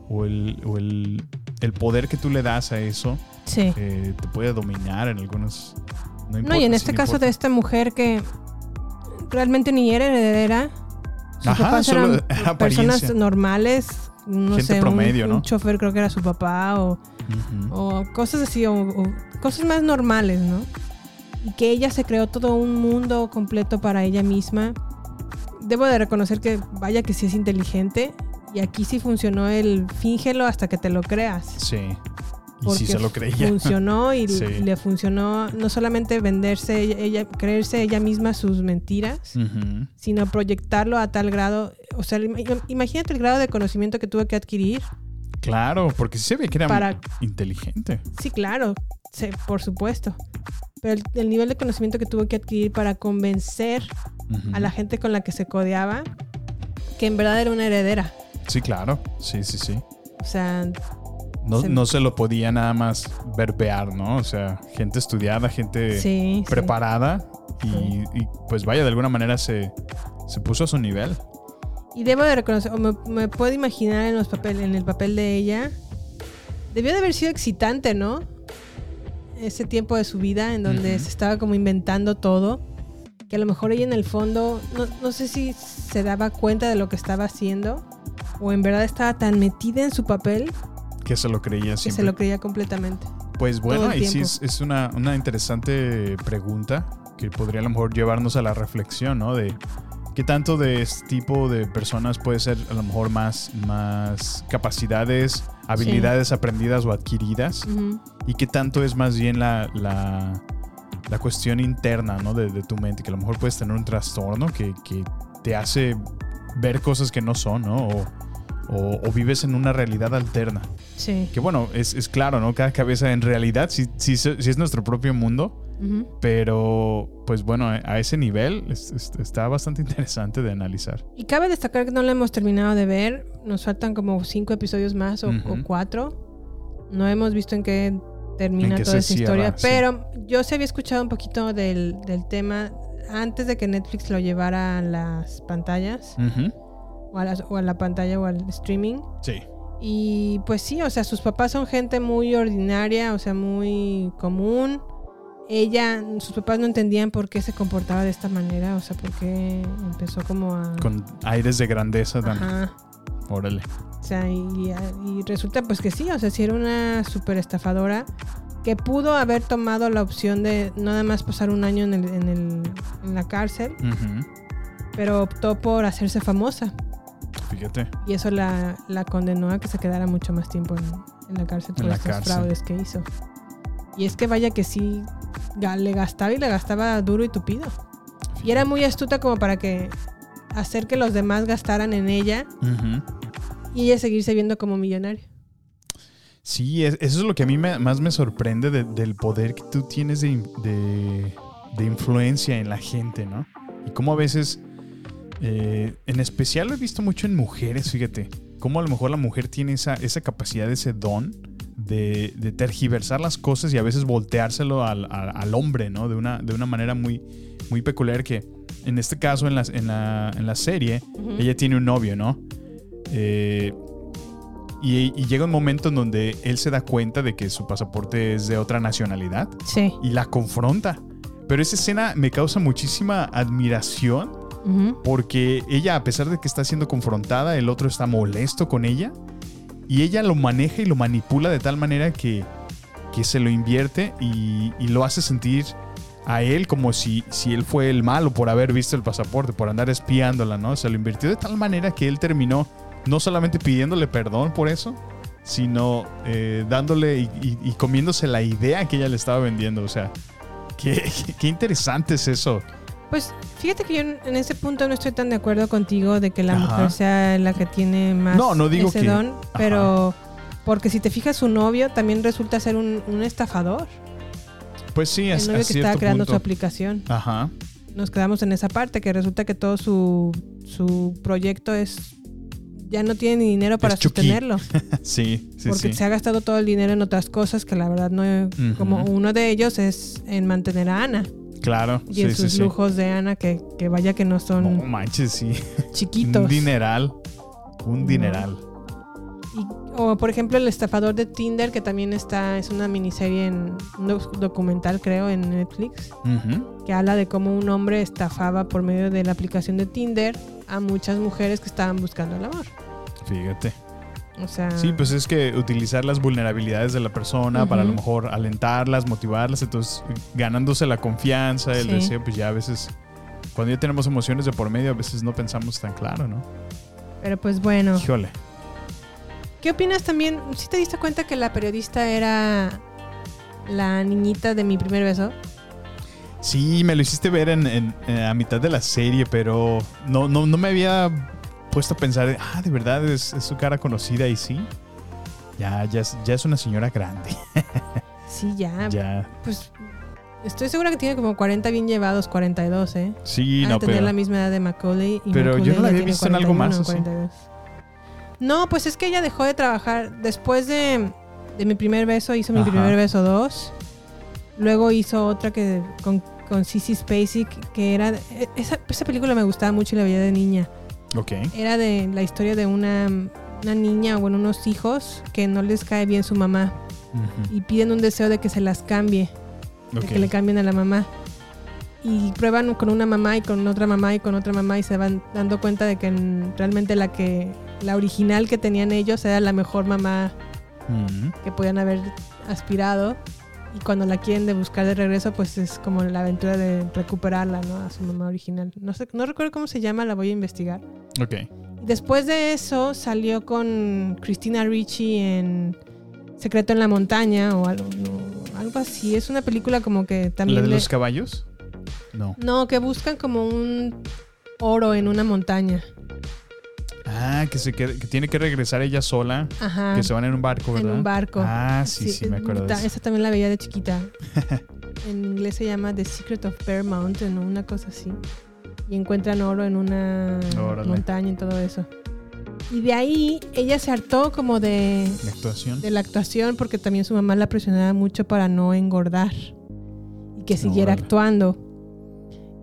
o el, o el- el poder que tú le das a eso Sí. eh, te puede dominar en algunos... No, y en este caso importa. de esta mujer que realmente ni era heredera. Sus Ajá, papás eran era personas normales. No Gente sé, un- promedio, un, ¿no? chofer creo que era su papá o, cosas así, o, o cosas más normales, ¿no? Y que ella se creó todo un mundo completo para ella misma. Debo de reconocer que vaya que sí es inteligente. Y aquí sí funcionó el fíngelo hasta que te lo creas. Sí. Y Porque sí se lo creía. funcionó y Sí. le funcionó no solamente venderse ella, ella- creerse ella misma sus mentiras, sino proyectarlo a tal grado, o sea, im- imagínate el grado de conocimiento que tuvo que adquirir. Claro, porque se ve que era Para- inteligente. Sí, claro, sí, por supuesto. Pero el, el nivel de conocimiento que tuvo que adquirir para convencer a la gente con la que se codeaba que en verdad era una heredera. Sí, claro. Sí, sí, sí. O sea, No Se- no se lo podía nada más verbear, ¿no? O sea, gente estudiada, gente Sí, sí. preparada y, y, pues vaya, de alguna manera se, se puso a su nivel. Y debo de reconocer, o me, me puedo imaginar en, los papel, en el papel de ella, debió de haber sido excitante, ¿no? Ese tiempo de su vida en donde se estaba como inventando todo, que a lo mejor ella en el fondo, no, no sé si se daba cuenta de lo que estaba haciendo, o en verdad estaba tan metida en su papel Que se lo creía que siempre. se lo creía completamente. Pues bueno, ahí sí es, es una, una interesante pregunta que podría a lo mejor llevarnos a la reflexión, ¿no? De qué tanto de este tipo de personas puede ser a lo mejor más, más capacidades, habilidades aprendidas o adquiridas y qué tanto es más bien la, la, la cuestión interna, ¿no? De, de tu mente, que a lo mejor puedes tener un trastorno que, que te hace ver cosas que no son, ¿no? O, o- o vives en una realidad alterna. Sí. Que bueno, es, es claro, ¿no? Cada cabeza en realidad sí, sí, sí es nuestro propio mundo, pero pues bueno, a ese nivel es- es- está bastante interesante de analizar. Y cabe destacar que no lo hemos terminado de ver. Nos faltan como cinco episodios más o, cuatro. No hemos visto en qué termina En toda esa historia. cierra, sí. Pero yo se había escuchado un poquito del, del tema antes de que Netflix lo llevara a las pantallas. Ujú. O, a las- o a la pantalla o al streaming. Sí. Y pues sí, o sea, sus papás son gente muy ordinaria, o sea, muy común. Ella, sus papás no entendían por qué se comportaba de esta manera, o sea, por qué empezó como a... Con aires de grandeza también. Ajá. Órale. O sea, y, y resulta pues que sí, o sea, sí era una súper estafadora que pudo haber tomado la opción de nada más pasar un año en, el- en, el- en la cárcel, pero optó por hacerse famosa. Fíjate. Y eso la, la condenó a que se quedara mucho más tiempo en, en la cárcel por En estos cárcel. fraudes que hizo. Y es que vaya que sí, le gastaba y le gastaba duro y tupido. Y era muy astuta como para que hacer que los demás gastaran en ella y ella seguirse viendo como millonaria. Sí, es- eso es lo que a mí me- más me sorprende de- del poder que tú tienes de- de influencia en la gente, ¿no? Y cómo a veces, eh, en especial lo he visto mucho en mujeres, fíjate, cómo a lo mejor la mujer tiene esa, esa capacidad, ese don de, de tergiversar las cosas y a veces volteárselo al, al- al hombre, ¿no? De una, de una manera muy, muy peculiar que, en este caso, en la, en la, en la serie, ella tiene un novio, ¿no? Eh, y, y llega un momento en donde él se da cuenta de que su pasaporte es de otra nacionalidad Sí. y la confronta. Pero esa escena me causa muchísima admiración Ujú. Porque ella, a pesar de que está siendo confrontada, el otro está molesto con ella. Y ella lo maneja y lo manipula de tal manera que, que se lo invierte y, lo hace sentir a él como si, si él fue el malo por haber visto el pasaporte, por andar espiándola, ¿no? Se lo invirtió de tal manera que él terminó no solamente pidiéndole perdón por eso, sino eh, dándole y, y- comiéndose la idea que ella le estaba vendiendo. O sea, qué- qué interesante es eso. Pues fíjate que yo en ese punto no estoy tan de acuerdo contigo de que la Ajá. mujer sea la que tiene más No, no digo ese que- don, Ajá. pero porque si te fijas su novio también resulta ser un, un estafador. Pues sí, El es novio que estaba creando su aplicación. Ajá. Nos quedamos en esa parte que resulta que todo su, su proyecto es ya no tiene ni dinero para Es sostenerlo. sí, sí, porque sí. se ha gastado todo el dinero en otras cosas que la verdad no como uno de ellos es en mantener a Ana Claro, y sí, en sus sí. lujos de Ana que, que vaya que no son No manches, sí. chiquitos. Un dineral. Un dineral. Y- o por ejemplo el estafador de Tinder que también está es una miniserie en un doc- documental creo en Netflix que habla de cómo un hombre estafaba por medio de la aplicación de Tinder a muchas mujeres que estaban buscando el amor. Fíjate. O sea, Sí, pues es que utilizar las vulnerabilidades de la persona para a lo mejor alentarlas, motivarlas, entonces ganándose la confianza, el Sí. deseo, pues ya a veces, cuando ya tenemos emociones de por medio, a veces no pensamos tan claro, ¿no? pero pues bueno. Híjole. ¿Qué opinas también? ¿Sí te diste cuenta que la periodista era la niñita de mi primer beso? Sí, me lo hiciste ver en, en- en- a mitad de la serie, pero no, no, no me había puesto a pensar, ah, de verdad es, es su cara conocida y sí. Ya, ya, es, ya es una señora grande. Sí, ya. ya. Pues estoy segura que tiene como 40 bien llevados, 42, ¿eh? Sí, no, tener pero- la misma edad de Macaulay. Y pero yo no la había visto en algo más, 41, así. 42. No, pues es que ella dejó de trabajar. Después de, de mi primer beso, hizo mi Ajá. primer beso 2. Luego hizo otra que con, con Sissy Spacek, que era... e- Esa, esa película me gustaba mucho y la veía de niña. Ok. Era de la historia de una, una niña o bueno, unos hijos que no les cae bien su mamá y piden un deseo de que se las cambie, de que le cambien a la mamá. Y prueban con una mamá y con otra mamá y con otra mamá y se van dando cuenta de que en- realmente la que la original que tenían ellos era la mejor mamá que podían haber aspirado. Y cuando la quieren de buscar de regreso, pues es como la aventura de recuperarla, ¿no? A su mamá original. No sé, no recuerdo cómo se llama, la voy a investigar. Ok. Después de eso salió con Christina Ricci en Secreto en la Montaña o algo, no, algo así. Es una película como que también... ¿La de le- los caballos? No. no, que buscan como un oro en una montaña. Ah, que, se queda- que tiene que regresar ella sola. Ajá. Que se van en un barco, En ¿verdad? un barco. Ah, sí, sí, me acuerdo de ta- eso. Esa también la veía de chiquita. en inglés se llama The Secret of Bear Mountain o una cosa así. Y encuentran oro en una Órale. montaña y todo eso. Y de ahí ella se hartó como de, La actuación. de la actuación porque también su mamá la presionaba mucho para no engordar y que siguiera Órale. actuando.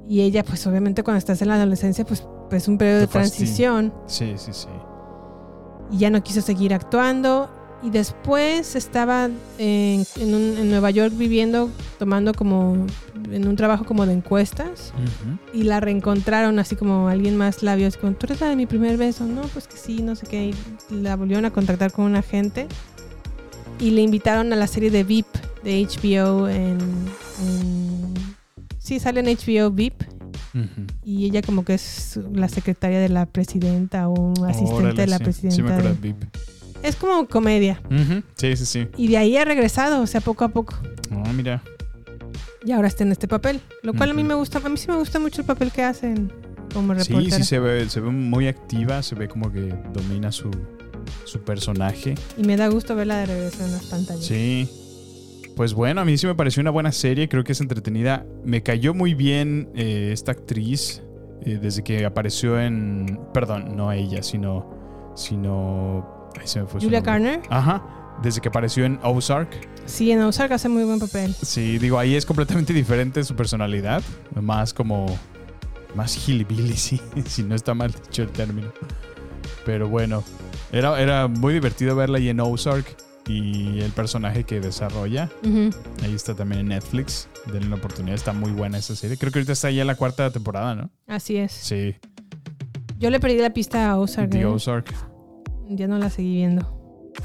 Y ella, pues obviamente cuando estás en la adolescencia, pues es un periodo de transición Sí, sí, sí. y ya no quiso seguir actuando. Y después estaba en, en un- en Nueva York viviendo, tomando como en un trabajo como de encuestas. Y la reencontraron así como alguien más la vio, así como, ¿tú eres la de mi primer beso? No, pues que sí, no sé qué. Y la volvieron a contactar con un agente. Y le invitaron a la serie de VIP de HBO en... en- sí, sale en HBO VIP. Y ella como que es la secretaria de la presidenta o un asistente Órale, de la sí. presidenta. Sí, me acuerdo de-. Es como comedia. Sí, sí, sí. Y de ahí ha regresado, o sea, poco a poco. Ah, mira. Y ahora está en este papel. Lo cual a mí me gusta. A mí sí me gusta mucho el papel que hacen como Sí, reportera. sí, se ve, se ve muy activa, se ve como que domina su, su personaje. Y me da gusto verla de regreso en las pantallas. Sí. Pues bueno, a mí sí me pareció una buena serie, creo que es entretenida. Me cayó muy bien eh, esta actriz eh, desde que apareció en... Perdón, no ella, sino... sino ahí se me fue Julia. Garner. Ajá. Desde que apareció en Ozark. Sí, en Ozark hace muy buen papel. Sí, digo, ahí es completamente diferente su personalidad. Más como... Más hillbilly, sí, si no está mal dicho el término. Pero bueno, era, era muy divertido verla ahí en Ozark y el personaje que desarrolla. Ahí está también en Netflix. denle una oportunidad. Está muy buena esa serie. Creo que ahorita está ya la cuarta temporada, ¿no? Así es. Sí. Yo le perdí la pista a Ozark. The ¿eh? Ozark. Ya no la seguí viendo.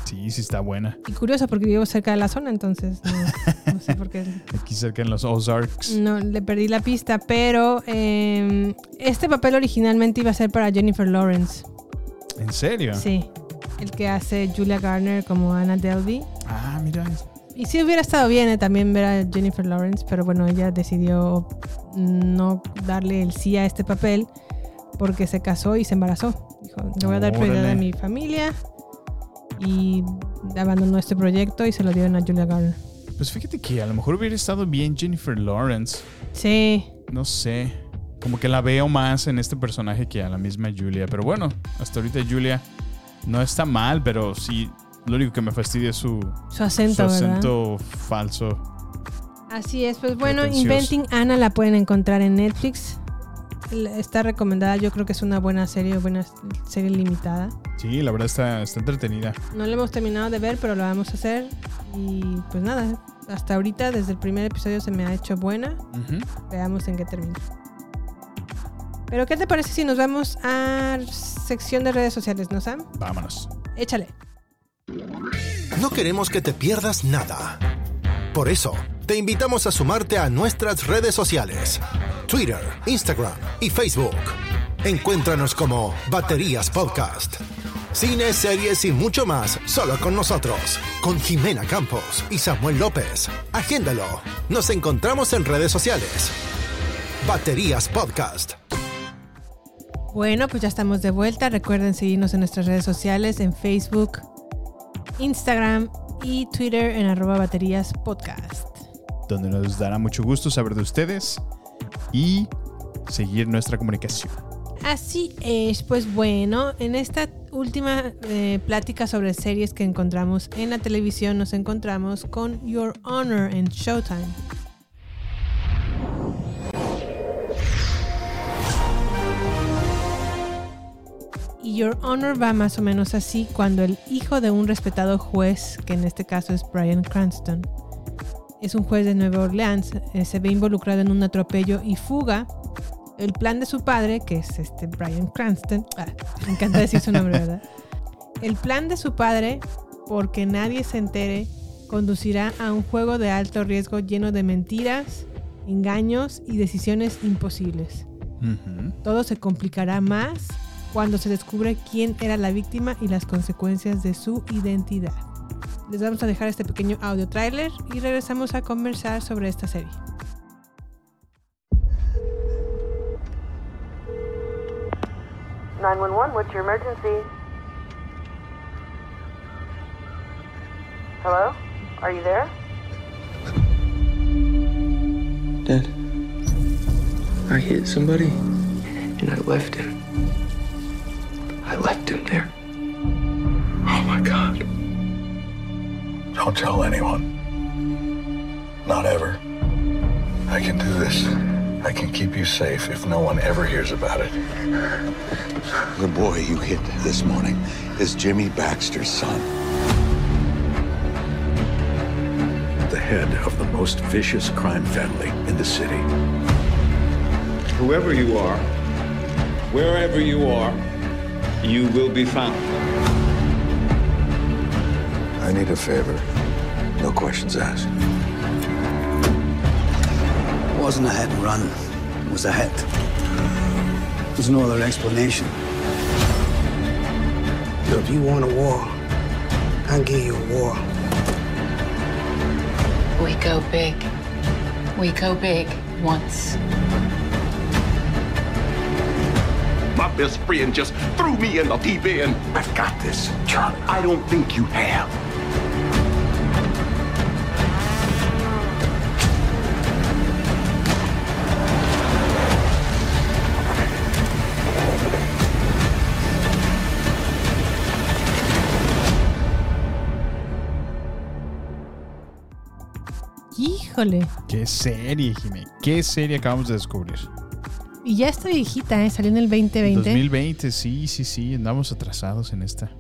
Sí, sí está buena. Y curioso porque vivo cerca de la zona, entonces no, no sé por qué. Aquí cerca en los Ozarks. No, le perdí la pista, pero eh, este papel originalmente iba a ser para Jennifer Lawrence. ¿En serio? Sí. El que hace Julia Garner como Anna Delvey. Ah, mira. Y sí hubiera estado bien eh, también ver a Jennifer Lawrence, pero bueno, ella decidió no darle el sí a este papel porque se casó y se embarazó. Dijo, le voy a dar prioridad a mi familia y abandonó este proyecto y se lo dieron a Julia Garner. Pues fíjate que a lo mejor hubiera estado bien Jennifer Lawrence. Sí. No sé. Como que la veo más en este personaje que a la misma Julia. Pero bueno, hasta ahorita Julia no está mal, pero sí. Lo único que me fastidia es su, Su acento, su ¿verdad? acento falso. Así es, pues bueno. Inventing Anna la pueden encontrar en Netflix. Está recomendada, yo creo que es una buena serie, buena serie limitada. Sí, la verdad está, está entretenida. No la hemos terminado de ver, pero la vamos a hacer. Y pues nada, hasta ahorita, desde el primer episodio se me ha hecho buena. Veamos en qué termina. Pero ¿qué te parece si nos vamos a sección de redes sociales, no Sam? Vámonos. Échale. No queremos que te pierdas nada. Por eso, te invitamos a sumarte a nuestras redes sociales. Twitter, Instagram y Facebook. Encuéntranos como Baterías Podcast. Cine, series y mucho más solo con nosotros. Con Jimena Campos y Samuel López. Agéndalo. Nos encontramos en redes sociales. Baterías Podcast. Bueno, pues ya estamos de vuelta. Recuerden seguirnos en nuestras redes sociales, en Facebook, Instagram y Twitter en arroba baterías podcast. Donde nos dará mucho gusto saber de ustedes y seguir nuestra comunicación. Así es, pues bueno, en esta última eh, plática sobre series que encontramos en la televisión nos encontramos con Your Honor en Showtime. Y Your Honor va más o menos así cuando el hijo de un respetado juez, que en este caso es Brian Cranston, es un juez de Nueva Orleans, eh, se ve involucrado en un atropello y fuga. El plan de su padre, que es este Brian Cranston, ah, me encanta decir su nombre, ¿verdad? El plan de su padre, porque nadie se entere, conducirá a un juego de alto riesgo lleno de mentiras, engaños y decisiones imposibles. Todo se complicará más cuando se descubre quién era la víctima y las consecuencias de su identidad. Les vamos a dejar este pequeño audio trailer y regresamos a conversar sobre esta serie. Nine one one. What's your emergency? Hello? Are you there? Dad, I hit somebody, and I left him. I left him there. Oh my God. Don't tell anyone. Not ever. I can do this. I can keep you safe if no one ever hears about it. The boy you hit this morning is Jimmy Baxter's son. the head of the most vicious crime family in the city. Whoever you are, wherever you are, you will be found. I need a favor. No questions asked. It wasn't a hit and run. It was a hit. There's no other explanation. Look, if you want a war, I'll give you a war. We go big. We go big once. My best friend just threw me in the deep end. I've got this, Charlie. I don't think you have. Híjole. Qué serie, Jimé. Qué serie acabamos de descubrir. Y ya está viejita, ¿eh? Salió en el 2020. 2020, sí, sí, sí. Andamos atrasados en esta.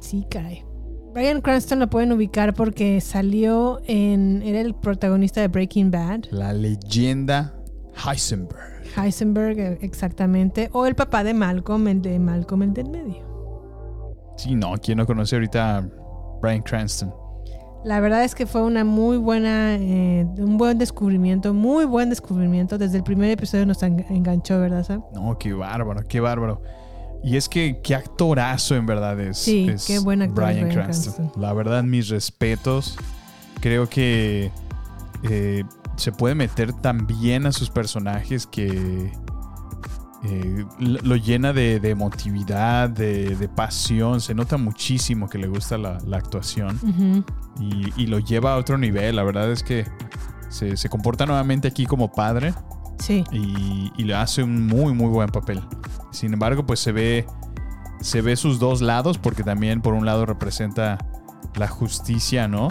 Sí, caray. Brian Cranston lo pueden ubicar porque salió en. Era el protagonista de Breaking Bad. La leyenda Heisenberg. Heisenberg, eh, exactamente. O el papá de Malcolm, el de Malcolm, el del medio. Sí, no, ¿quién no conoce ahorita a Brian Cranston? La verdad es que fue una muy buena, eh, un buen descubrimiento, muy buen descubrimiento. Desde el primer episodio nos en- enganchó, ¿verdad, Sam? No, qué bárbaro, qué bárbaro. Y es que qué actorazo en verdad es, Sí, es qué buen actor Brian. Cranston. La verdad, mis respetos. Creo que eh, se puede meter tan bien a sus personajes que eh, lo llena de, de emotividad, de, de pasión. Se nota muchísimo que le gusta la, la actuación y, y lo lleva a otro nivel. La verdad es que se, se comporta nuevamente aquí como padre Sí. y, y le hace un muy muy buen papel. Sin embargo, pues se ve se ve sus dos lados porque también por un lado representa la justicia, ¿no?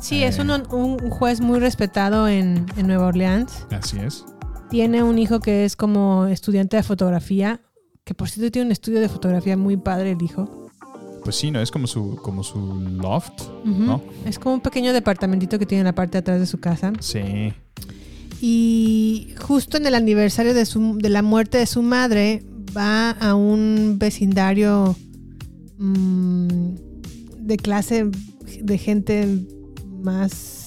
Sí, es Eh. un, un juez muy respetado en, en Nueva Orleans. Así es. Tiene un hijo que es como estudiante de fotografía, que por cierto tiene un estudio de fotografía muy padre el hijo. Pues sí, no es como su como su loft. ¿no? Es como un pequeño departamentito que tiene en la parte de atrás de su casa. Sí. Y justo en el aniversario de, su, de la muerte de su madre, va a un vecindario mm, de clase de gente más...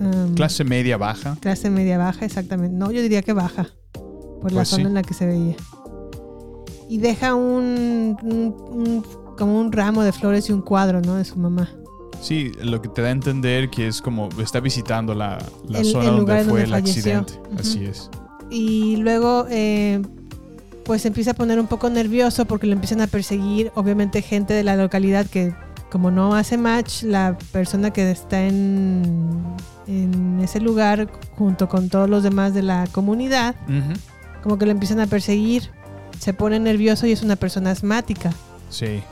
um, Clase media baja. clase media baja, exactamente. No, yo diría que baja, por la Pues zona sí. en la que se veía. Y deja un, un- un- como un ramo de flores y un cuadro, ¿no? De su mamá. Sí, lo que te da a entender que es como está visitando la, la El- zona el donde fue donde el falleció. accidente. Así es. Y luego, eh, pues se empieza a poner un poco nervioso porque le empiezan a perseguir, obviamente, gente de la localidad que, como no hace match, la persona que está en, en ese lugar, junto con todos los demás de la comunidad, como que lo empiezan a perseguir. Se pone nervioso y es una persona asmática. Sí.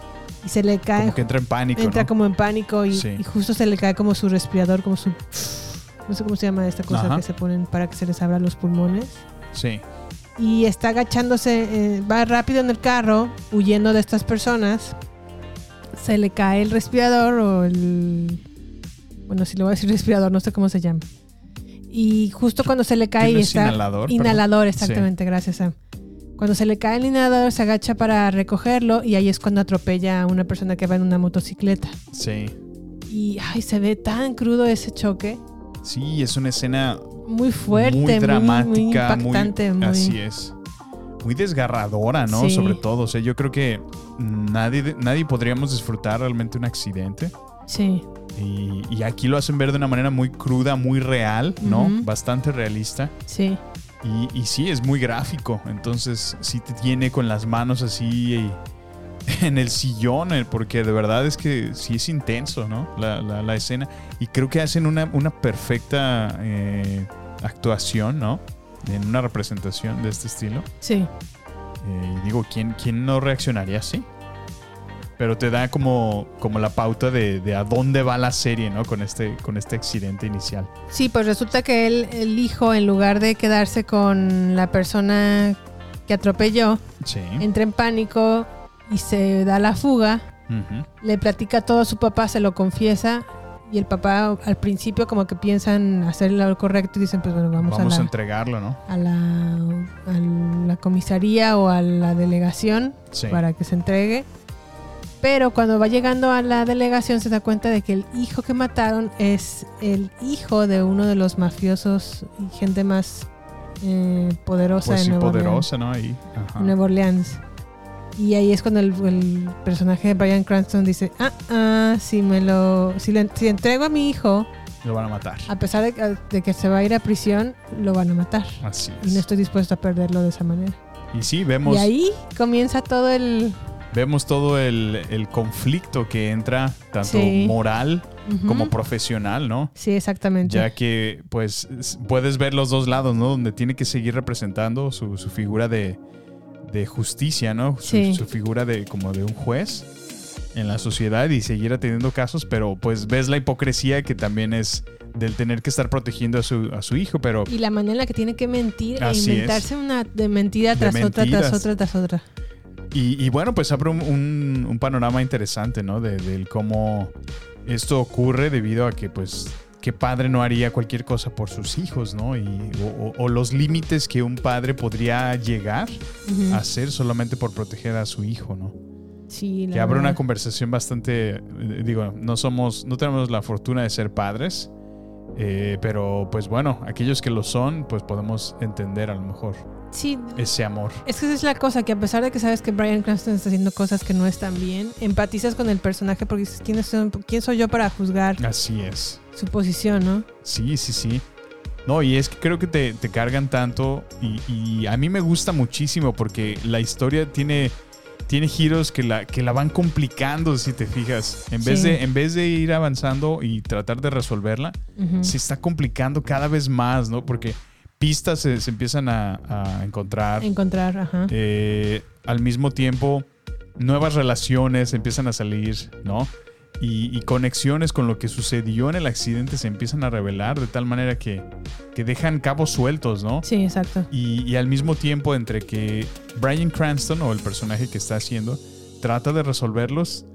Y se le cae. Como que entra en pánico, Entra ¿no? como en pánico y, Sí. y justo se le cae como su respirador, como su. No sé cómo se llama esta cosa Ajá. que se ponen para que se les abran los pulmones. Sí. Y está agachándose, eh, va rápido en el carro, huyendo de estas personas. Se le cae el respirador o el. Bueno, si le voy a decir respirador, no sé cómo se llama. Y justo cuando se le cae ¿Que no y es está. inhalador? Inhalador, Sí. exactamente, gracias Sam. Cuando se le cae el inhalador, se agacha para recogerlo y ahí es cuando atropella a una persona que va en una motocicleta. Sí. Y ay, se ve tan crudo ese choque. Sí, es una escena Muy fuerte, muy muy, dramática, muy muy, impactante. muy- así es. Muy desgarradora, ¿no? Sí. Sobre todo, o sea, yo creo que nadie, nadie podríamos disfrutar realmente un accidente. Sí. Y, y aquí lo hacen ver de una manera muy cruda, muy real, ¿no? Bastante realista. Sí. Y, y sí, es muy gráfico. Entonces, sí te tiene con las manos así y- en el sillón, eh, porque de verdad es que sí es intenso, ¿no? La, la- la escena. Y creo que hacen una, una perfecta eh, actuación, ¿no? En una representación de este estilo. Sí. Eh, y digo, ¿quién, ¿quién no reaccionaría así? Pero te da como, como la pauta de, de a dónde va la serie, ¿no? Con este, con este accidente inicial. Sí, pues resulta que él, el hijo, en lugar de quedarse con la persona que atropelló, Sí. entra en pánico y se da la fuga. Le platica todo a su papá, se lo confiesa. Y el papá al principio como que piensan hacer lo correcto y dicen, pues bueno, vamos, Vamos a entregarlo, ¿no? a la, a la comisaría o a la delegación Sí. para que se entregue. Pero cuando va llegando a la delegación se da cuenta de que el hijo que mataron es el hijo de uno de los mafiosos y gente más eh, poderosa Pues de sí, Nueva poderosa, ¿no? Ahí. Ajá. Orleans. Nueva Orleans. Y ahí es cuando el, el personaje de Brian Cranston dice, ah, ah, si me lo, si, le, si entrego a mi hijo, Lo van a matar. a pesar de, de que se va a ir a prisión, lo van a matar. Así Y no estoy dispuesto a perderlo de esa manera. Y sí, vemos, Y ahí comienza todo el... vemos todo el, el conflicto que entra, tanto Sí. moral como profesional, ¿no? Sí, exactamente. Ya que, pues, puedes ver los dos lados, ¿no? Donde tiene que seguir representando su, su figura de, de justicia, ¿no? Su, Sí. su figura de como de un juez en la sociedad y seguir atendiendo casos, pero pues ves la hipocresía que también es del tener que estar protegiendo a su, a su hijo, pero Y la manera en la que tiene que mentir e inventarse una de mentira De tras otra, tras otra, tras otra. Y, y bueno, pues abre un, un- un panorama interesante, ¿no? De, cómo esto ocurre debido a que, pues, qué padre no haría cualquier cosa por sus hijos, ¿no? Y, o, los límites que un padre podría llegar a hacer solamente por proteger a su hijo, ¿no? Sí, la que abre una conversación bastante, eh, digo, no somos, no tenemos la fortuna de ser padres, eh, pero pues bueno, aquellos que lo son, pues podemos entender a lo mejor Sí, ese amor. Es que esa es la cosa, que a pesar de que sabes que Brian Cranston está haciendo cosas que no están bien, empatizas con el personaje porque dices, ¿quién, es- quién soy yo para juzgar Así es. su posición, no? Sí, sí, sí. No, y es que creo que te, te cargan tanto y, y a mí me gusta muchísimo porque la historia tiene, tiene giros que la, que la van complicando, si te fijas. En vez, Sí. de, en vez de ir avanzando y tratar de resolverla, se está complicando cada vez más, ¿no? Porque pistas se, se empiezan a, a encontrar. Encontrar, ajá. Eh, al mismo tiempo, nuevas relaciones empiezan a salir, ¿no? Y, y conexiones con lo que sucedió en el accidente se empiezan a revelar de tal manera que, que dejan cabos sueltos, ¿no? Sí, exacto. Y, y al mismo tiempo, entre que Brian Cranston o el personaje que está haciendo trata de resolverlos,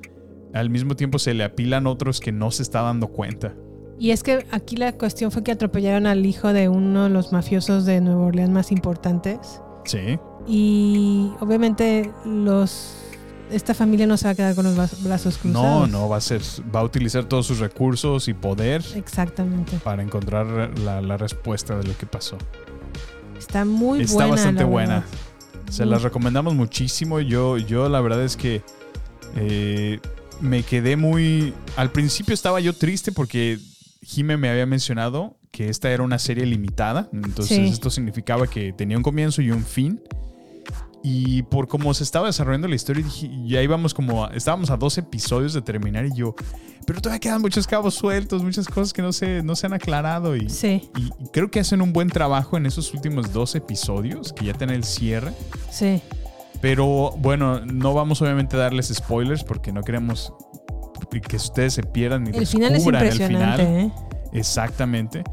al mismo tiempo se le apilan otros que no se está dando cuenta. Y es que aquí la cuestión fue que atropellaron al hijo de uno de los mafiosos de Nueva Orleans más importantes. Sí. Y obviamente los esta familia no se va a quedar con los bra- brazos No, cruzados. no, va a ser, va a utilizar todos sus recursos y poder Exactamente. para encontrar la, la respuesta de lo que pasó. Está muy Está buena. bastante la buena. Se las recomendamos muchísimo. Yo, yo la verdad es que eh, me quedé muy... Al principio estaba yo triste porque Jime me había mencionado que esta era una serie limitada. Entonces Sí. esto significaba que tenía un comienzo y un fin. Y por cómo se estaba desarrollando la historia, dije, ya íbamos como, a- estábamos a dos episodios de terminar y yo, pero todavía quedan muchos cabos sueltos, muchas cosas que no se, no se han aclarado. Y, Sí. y creo que hacen un buen trabajo en esos últimos dos episodios, que ya tienen el cierre. Sí. Pero bueno, no vamos obviamente a darles spoilers porque no queremos que ustedes se pierdan y El final es descubran el final. ¿eh? Exactamente.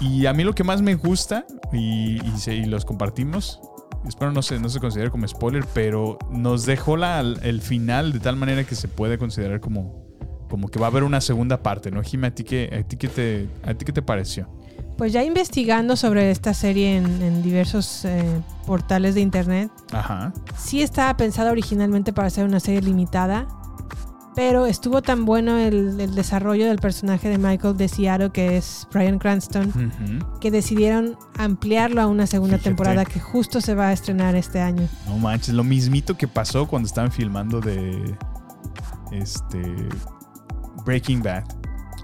Y a mí lo que más me gusta, y, y se- y los compartimos, espero no se, no se considere como spoiler, pero nos dejó la, el final de tal manera que se puede considerar como, como que va a haber una segunda parte, ¿no? Jimmy, ¿a ti qué, a ti qué, te, a ti qué te pareció? Pues ya investigando sobre esta serie en, en diversos eh, portales de internet, Ajá. sí estaba pensada originalmente para ser una serie limitada, pero estuvo tan bueno el, el desarrollo del personaje de Michael de Seattle, que es Brian Cranston, que decidieron ampliarlo a una segunda Fíjate. temporada que justo se va a estrenar este año. No manches, lo mismito que pasó cuando estaban filmando de este Breaking Bad.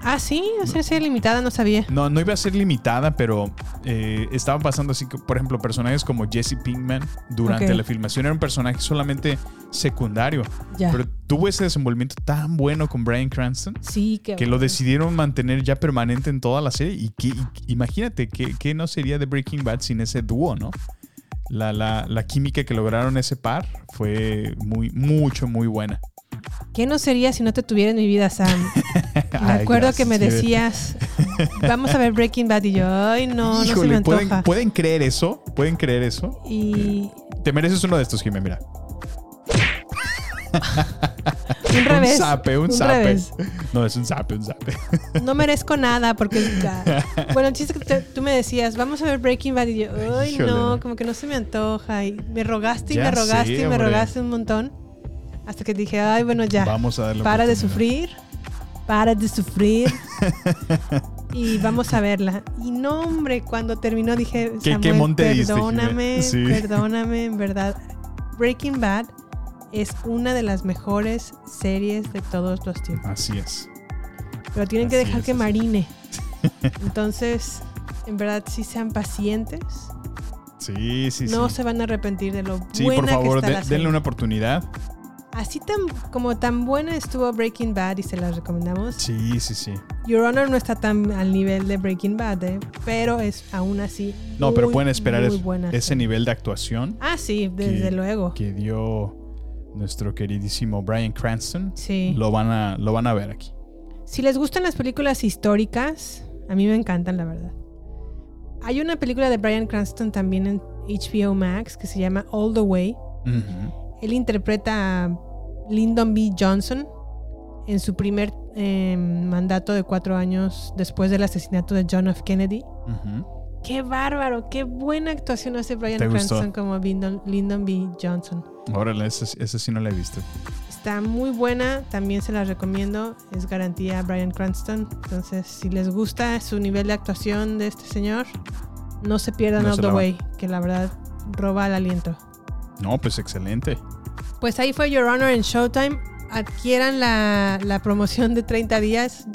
Ah, sí, o sea, serie limitada, no sabía. No, no iba a ser limitada, pero eh, estaban pasando así, que, por ejemplo, personajes como Jesse Pinkman durante la filmación era un personaje solamente secundario. Ya. Pero tuvo ese desenvolvimiento tan bueno con Brian Cranston Sí, que, lo decidieron mantener ya permanente en toda la serie. Y que y- imagínate, ¿qué, qué no sería de Breaking Bad sin ese dúo, no? La, la, la química que lograron ese par fue muy, mucho, muy buena. ¿Qué no sería si no te tuviera en mi vida, Sam? Me Ay, acuerdo que me decías, vamos a ver Breaking Bad y yo, ay, no, no se me antoja. ¿pueden, ¿pueden creer eso? ¿Pueden creer eso? Y Te mereces uno de estos, Jimé, mira. un revés. Un zape, un, un zape. revés. No, es un zape, un zape. No merezco nada porque... Bueno, el chiste que te- tú me decías, vamos a ver Breaking Bad y yo, ay, Híjole. no, como que no se me antoja. Y me rogaste y Ya me rogaste y me hombre. rogaste un montón. Hasta que dije, ay, bueno, ya. Vamos a darle Para de sufrir. Para de sufrir. y vamos a verla. Y no, hombre, cuando terminó dije, ¿Qué- Samuel, monte perdóname? Sí. perdóname, en verdad. Breaking Bad es una de las mejores series de todos los tiempos. Así es. Pero tienen que dejar es, que marine. Entonces, en verdad, sí sean pacientes. Sí, sí, no sí. se van a arrepentir de lo Sí, buena por favor, que está de- la serie. denle una oportunidad. Así tan, como tan buena estuvo Breaking Bad y se las recomendamos. Sí, sí, sí. Your Honor no está tan al nivel de Breaking Bad, ¿eh? pero es aún así. No, pero pueden esperar es- ese nivel de actuación Ah, sí, desde que- luego. que dio nuestro queridísimo Brian Cranston. Sí. Lo van a, lo van a ver aquí. Si les gustan las películas históricas, a mí me encantan, la verdad. Hay una película de Brian Cranston también en HBO Max que se llama All the Way. Ujú. Él interpreta a Lyndon B. Johnson en su primer eh, mandato de cuatro años después del asesinato de John F. Kennedy. Qué bárbaro, qué buena actuación hace Brian. Cranston como Lyndon, Lyndon B. Johnson. Órale, esa sí no la he visto. Está muy buena, también se la recomiendo, es garantía Brian Cranston. Entonces, si les gusta su nivel de actuación de este señor, no se pierdan No se the Way, que la verdad roba el aliento. No, pues excelente. Pues ahí fue Your Honor en Showtime. Adquieran la, la promoción de 30 días.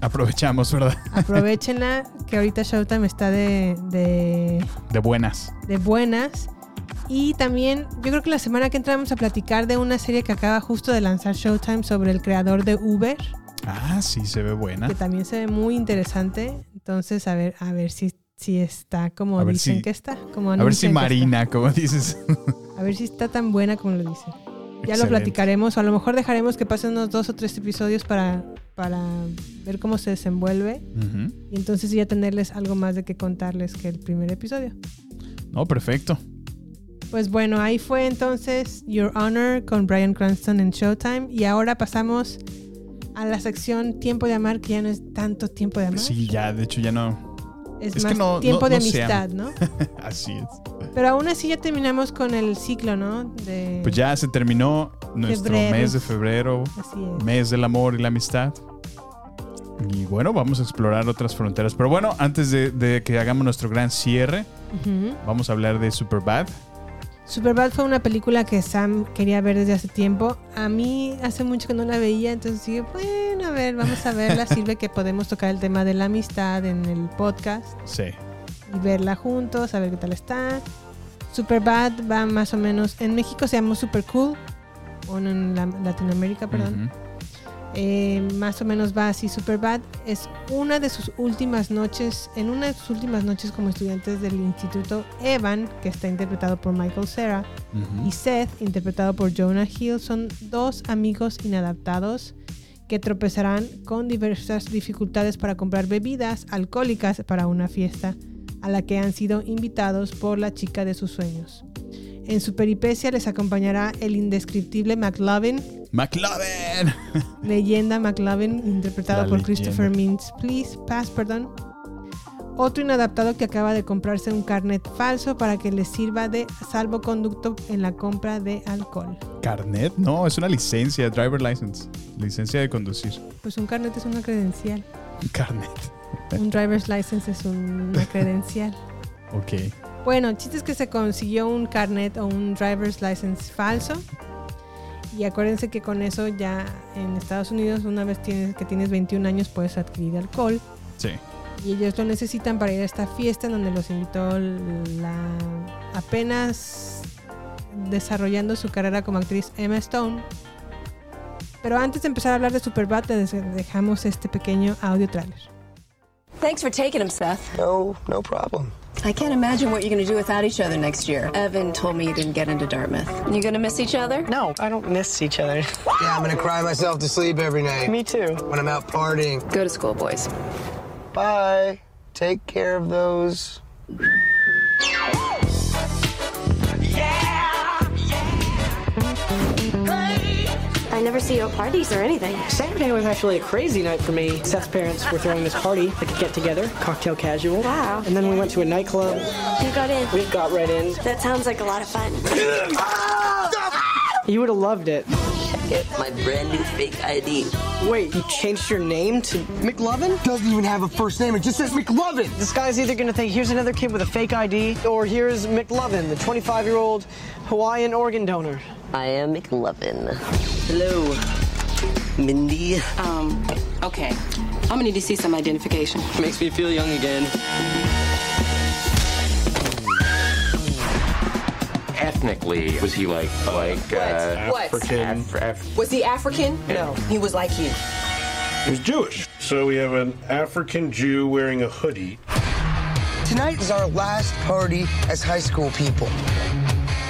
Aprovechamos, ¿verdad? Aprovechenla, que ahorita Showtime está de, de, De buenas. de buenas. Y también, yo creo que la semana que entra vamos a platicar de una serie que acaba justo de lanzar Showtime sobre el creador de Uber, Ah, sí, se ve buena. que también se ve muy interesante. Entonces, a ver, a ver si, si está como A dicen si- que está. Como A ver si Marina, como dices. A ver si está tan buena como lo dicen. Ya Excelente. lo platicaremos, o a lo mejor dejaremos que pasen unos dos o tres episodios para, para ver cómo se desenvuelve. Y entonces ya tenerles algo más de qué contarles que el primer episodio. No, perfecto. Pues bueno, ahí fue entonces Your Honor con Brian Cranston en Showtime. Y ahora pasamos a la sección Tiempo de Amar, que ya no es tanto tiempo de amar. Sí, ya, de hecho ya no. Es, es más que no- tiempo no- de amistad. ¿no? Así es. Pero aún así ya terminamos con el ciclo, ¿no? De... Pues ya se terminó nuestro Febrero. mes de febrero, Así es. mes del amor y la amistad. Y bueno, vamos a explorar otras fronteras. Pero bueno, antes de, de que hagamos nuestro gran cierre, vamos a hablar de Superbad. Superbad fue una película que Sam quería ver desde hace tiempo. A mí hace mucho que no la veía, entonces dije, a ver, vamos a verla. Sirve que podemos tocar el tema de la amistad en el podcast Sí. y verla juntos, a ver qué tal está. Superbad va más o menos. En México se llamó Super Cool, o en la- Latinoamérica, perdón. Eh, más o menos va así Superbad. Es una de sus últimas noches, en una de sus últimas noches como estudiantes del instituto Evan, que está interpretado por Michael Cera, Ujú. y Seth, interpretado por Jonah Hill, son dos amigos inadaptados que tropezarán con diversas dificultades para comprar bebidas alcohólicas para una fiesta a la que han sido invitados por la chica de sus sueños. En su peripecia les acompañará el indescriptible McLovin, McLovin. leyenda McLovin, interpretado La por leyenda. Christopher Mintz Please, Pass, perdón. Otro inadaptado que acaba de comprarse un carnet falso para que le sirva de salvoconducto en la compra de alcohol. Carnet, no, es una licencia, driver license. Licencia de conducir. Pues un carnet es una credencial. Carnet. Un driver's license es una credencial. Ok. Bueno, el chiste es que se consiguió un carnet o un driver's license falso. Y acuérdense que con eso ya en Estados Unidos, una vez tienes, que tienes 21 años, puedes adquirir alcohol. Sí. Y ellos lo necesitan para ir a esta fiesta en donde los invitó la apenas desarrollando su carrera como actriz Emma Stone. Pero antes de empezar a hablar de Superbad, les dejamos este pequeño audio trailer. Thanks for taking him, Seth. No, no problem. I can't imagine what you're going to do without each other next year. Evan told me you didn't get into Dartmouth. You going to miss each other? No, I don't miss each other. Yeah, I'm gonna cry myself to sleep every night. Me too. When I'm out partying. Go to school, boys. Bye. Take care of those. I never see you at parties or anything. Saturday was actually a crazy night for me. Seth's parents were throwing this party, like a get together, cocktail casual. Wow. And then we went to a nightclub. You got in. We got right in. That sounds like a lot of fun. You would have loved it. Get my brand new fake ID. Wait, you changed your name to McLovin? Doesn't even have a first name. It just says McLovin. This guy's either gonna think here's another kid with a fake ID, or here's McLovin, the 25 year old Hawaiian organ donor. I am McLovin. Hello, Mindy. Um, okay. I'm gonna need to see some identification. Makes me feel young again. Ethnically, was he like like uh, What? African? Af- Af- Was he African? No, he was like you. He was Jewish. So we have an African Jew wearing a hoodie. Tonight is our last party as high school people.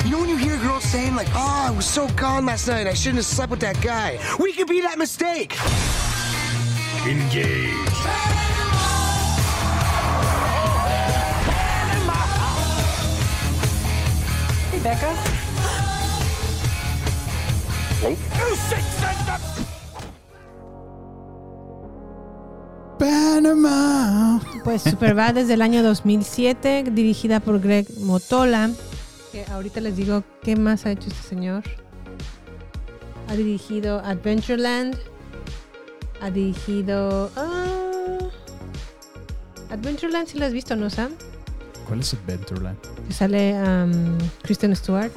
You know when you hear girls saying like, "Oh, I was so gone last night. I shouldn't have slept with that guy." We could be that mistake. Engage. Becca. Panamá. Pues Superbad desde el año 2007, dirigida por Greg Motola. Que ahorita les digo qué más ha hecho este señor. Ha dirigido Adventureland. Ha dirigido. ah, Adventureland, si lo has visto, ¿no, Sam? ¿Cuál es Adventureland? Que sale um, Kristen Stewart.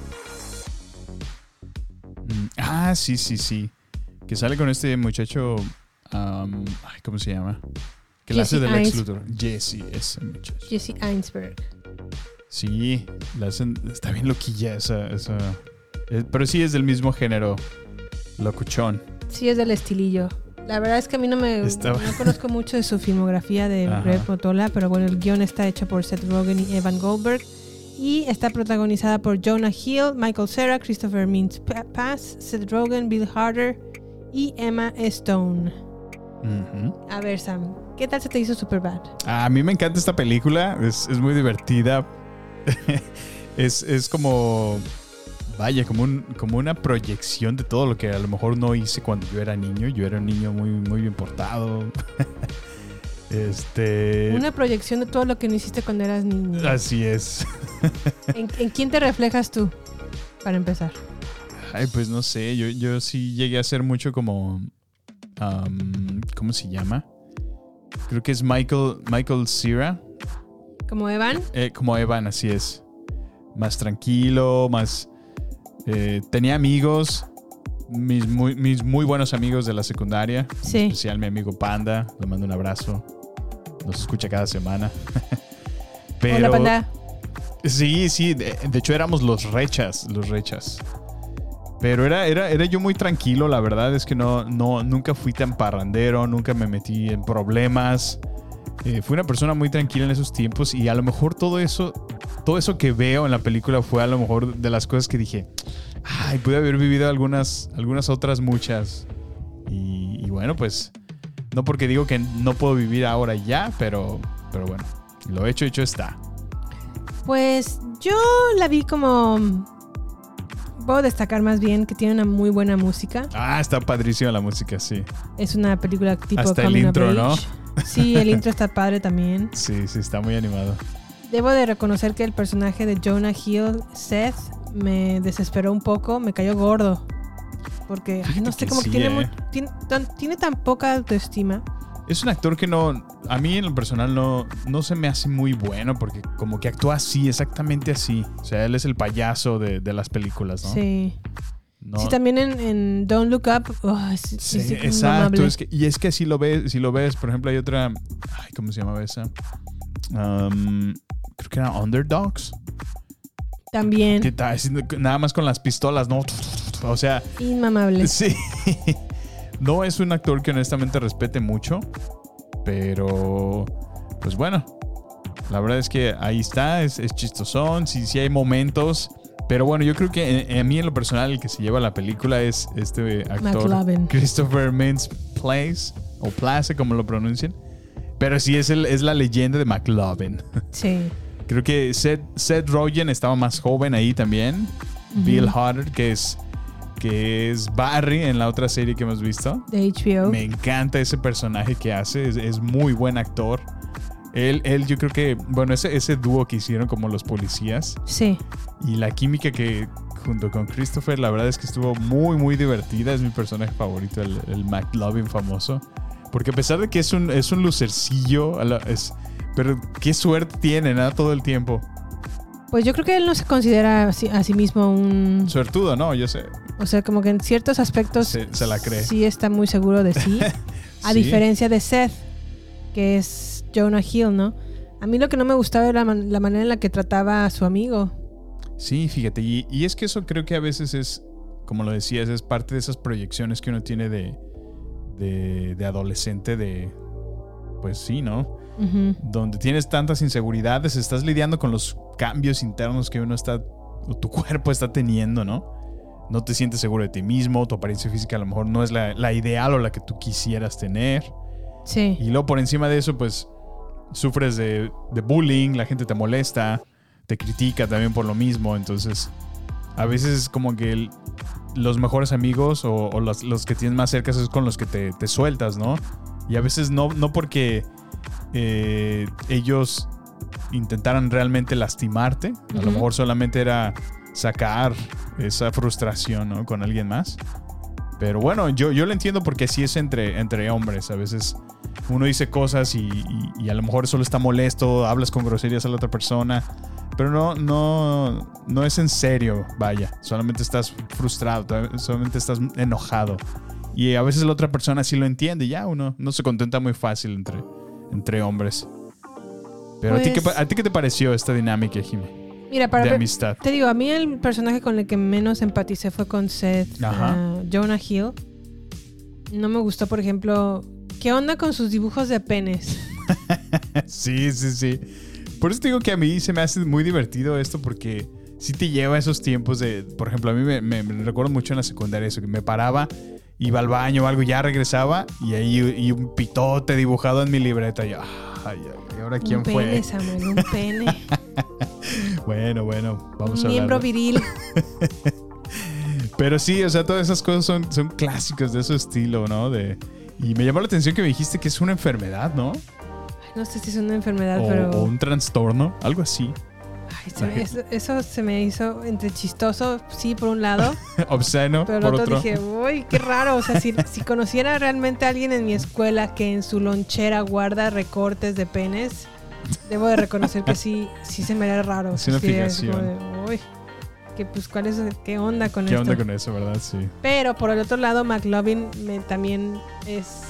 Mm, Ah, sí, sí, sí. Que sale con este muchacho. ay, ¿Cómo se llama? Que la hace del ex Luthor. Jesse, ese muchacho. Jesse Einsberg. Sí, la hacen, está bien loquilla esa. esa pero sí es del mismo género. Locuchón. Sí, es del estilillo. La verdad es que a mí no me Está- no conozco mucho de su filmografía de. Greg Motola, pero bueno, el guion está hecho por Seth Rogen y Evan Goldberg y está protagonizada por Jonah Hill, Michael Cera, Christopher Mintz Pass, Seth Rogen, Bill Harder y Emma Stone. A ver, Sam, ¿qué tal se te hizo Superbad? A mí me encanta esta película, es, es muy divertida. es, es como, vaya, como, un, como una proyección de todo lo que a lo mejor no hice cuando yo era niño. Yo era un niño muy, muy bien portado. este... Una proyección de todo lo que no hiciste cuando eras niño. Así es. ¿En, en quién te reflejas tú? Para empezar. Ay, pues no sé, yo, yo sí llegué a ser mucho como... ¿Cómo se llama? Creo que es Michael, Michael Cera. ¿Como Evan? Eh, como Evan, así es. Más tranquilo, más... eh, tenía amigos, mis muy, mis muy buenos amigos de la secundaria. Sí. En especial mi amigo Panda, le mando un abrazo. Nos escucha cada semana. Pero, Hola, panda. Sí, sí, de, de hecho éramos los rechas, los rechas. Pero era, era, era yo muy tranquilo, la verdad es que no, no, nunca fui tan parrandero, nunca me metí en problemas. Eh, fui una persona muy tranquila en esos tiempos y a lo mejor todo eso, todo eso que veo en la película fue a lo mejor de las cosas que dije, ay, pude haber vivido algunas, algunas otras muchas. Y, y bueno, pues no porque digo que no puedo vivir ahora ya, pero, pero bueno, lo hecho, hecho está. Pues yo la vi como. Puedo destacar más bien que tiene una muy buena música. Ah, está padrísima la música, sí. Es una película tipo Hasta el intro, ¿no? Sí, el intro está padre también. Sí, sí, está muy animado. Debo de reconocer que el personaje de Jonah Hill, Seth, me desesperó un poco, me cayó gordo. Porque, ay, no sé, que como sí, que tiene, ¿eh? muy- tiene, tan, tiene tan poca autoestima. Es un actor que no, a mí en lo personal no, no se me hace muy bueno porque como que actúa así, exactamente así. O sea, él es el payaso de, de las películas, ¿no? Sí. No- Sí, también en, en Don't Look Up. oh, sí, exacto. es que- y es que así lo ves, si lo ves, por ejemplo, hay otra, ay, ¿cómo se llamaba esa? Um, creo que era Underdogs. También. Que haciendo nada más con las pistolas, ¿no? O sea, Inmamable. Sí. No es un actor que honestamente respete mucho, pero pues bueno, la verdad es que ahí está, es, es chistosón, sí, sí hay momentos, pero bueno, yo creo que en- a mí en lo personal el que se lleva la película es este actor McLovin. Christopher Mintz Place o Place como lo pronuncian, pero sí es, el, es la leyenda de McLovin. Sí. Creo que Seth, Seth Rogen estaba más joven ahí también. Bill Hader, que es, que es Barry en la otra serie que hemos visto. De HBO. Me encanta ese personaje que hace, es, es muy buen actor. Él, él, yo creo que, bueno, ese, ese dúo que hicieron como los policías Sí. y la química que junto con Christopher, la verdad es que estuvo muy, muy divertida. Es mi personaje favorito, el, el McLovin famoso. Porque a pesar de que es un, es un lucercillo, es, pero qué suerte tiene, ¿no? Todo el tiempo. Pues yo creo que él no se considera a sí, a sí mismo un... Suertudo, ¿no? Yo sé. O sea, como que en ciertos aspectos Se, se la cree. sí está muy seguro de sí. A Sí. diferencia de Seth, que es Jonah Hill, ¿no? A mí lo que no me gustaba era la, man- la manera en la que trataba a su amigo. Sí, fíjate, y, y es que eso creo que a veces es, como lo decías, es parte de esas proyecciones que uno tiene de, de, de adolescente, de, pues sí, ¿no? Donde tienes tantas inseguridades, estás lidiando con los cambios internos que uno está, o tu cuerpo está teniendo, ¿no? No te sientes seguro de ti mismo, tu apariencia física a lo mejor no es la, la ideal o la que tú quisieras tener. Sí. Y luego por encima de eso, pues sufres de, de bullying, la gente te molesta, te critica también por lo mismo. Entonces, a veces es como que el- los mejores amigos o, o los, los que tienes más cerca es con los que te, te sueltas, ¿no? Y a veces no, no porque eh, ellos intentaran realmente lastimarte, a lo mejor solamente era sacar esa frustración ¿no? con alguien más. Pero bueno, yo, yo lo entiendo porque así es entre, entre hombres. A veces uno dice cosas y, y- y a lo mejor solo está molesto, hablas con groserías a la otra persona, pero no, no, no es en serio, vaya. Solamente estás frustrado, solamente estás enojado. Y a veces la otra persona sí lo entiende, ya uno no se contenta muy fácil entre, entre hombres. Pero ¿a, ti qué, Pues- ¿a ti qué te pareció esta dinámica, Jimmy? Mira, para de amistad. Te digo, a mí el personaje con el que menos empaticé fue con Seth, ah, Jonah Hill. No me gustó, por ejemplo, ¿qué onda con sus dibujos de penes? sí, sí, sí. Por eso te digo que a mí se me hace muy divertido esto porque sí te lleva a esos tiempos de, por ejemplo, a mí me, me- me recuerdo mucho en la secundaria eso, que me paraba, iba al baño o algo, ya regresaba y ahí y un pitote dibujado en mi libreta. Y ay, ay, ¿y ahora quién un fue? pene, Samuel, un pene. Bueno, bueno, vamos un a miembro hablar. viril. Pero sí, o sea, todas esas cosas son, son clásicos de ese estilo, ¿no? De, y me llamó la atención que me dijiste que es una enfermedad, ¿no? No sé si es una enfermedad, O, pero... o un trastorno, algo así. Ay, se me- eso, eso se me hizo entre chistoso, sí, por un lado. Obsceno, Pero por otro, otro. dije, uy, qué raro. O sea, si, si conociera realmente a alguien en mi escuela que en su lonchera guarda recortes de penes, debo de reconocer que sí, sí se me haría raro. Es una Sí, fijación. de, uy, que pues, ¿cuál es, qué onda con ¿Qué esto? onda con eso, verdad? Sí. Pero por el otro lado, McLovin me, también es,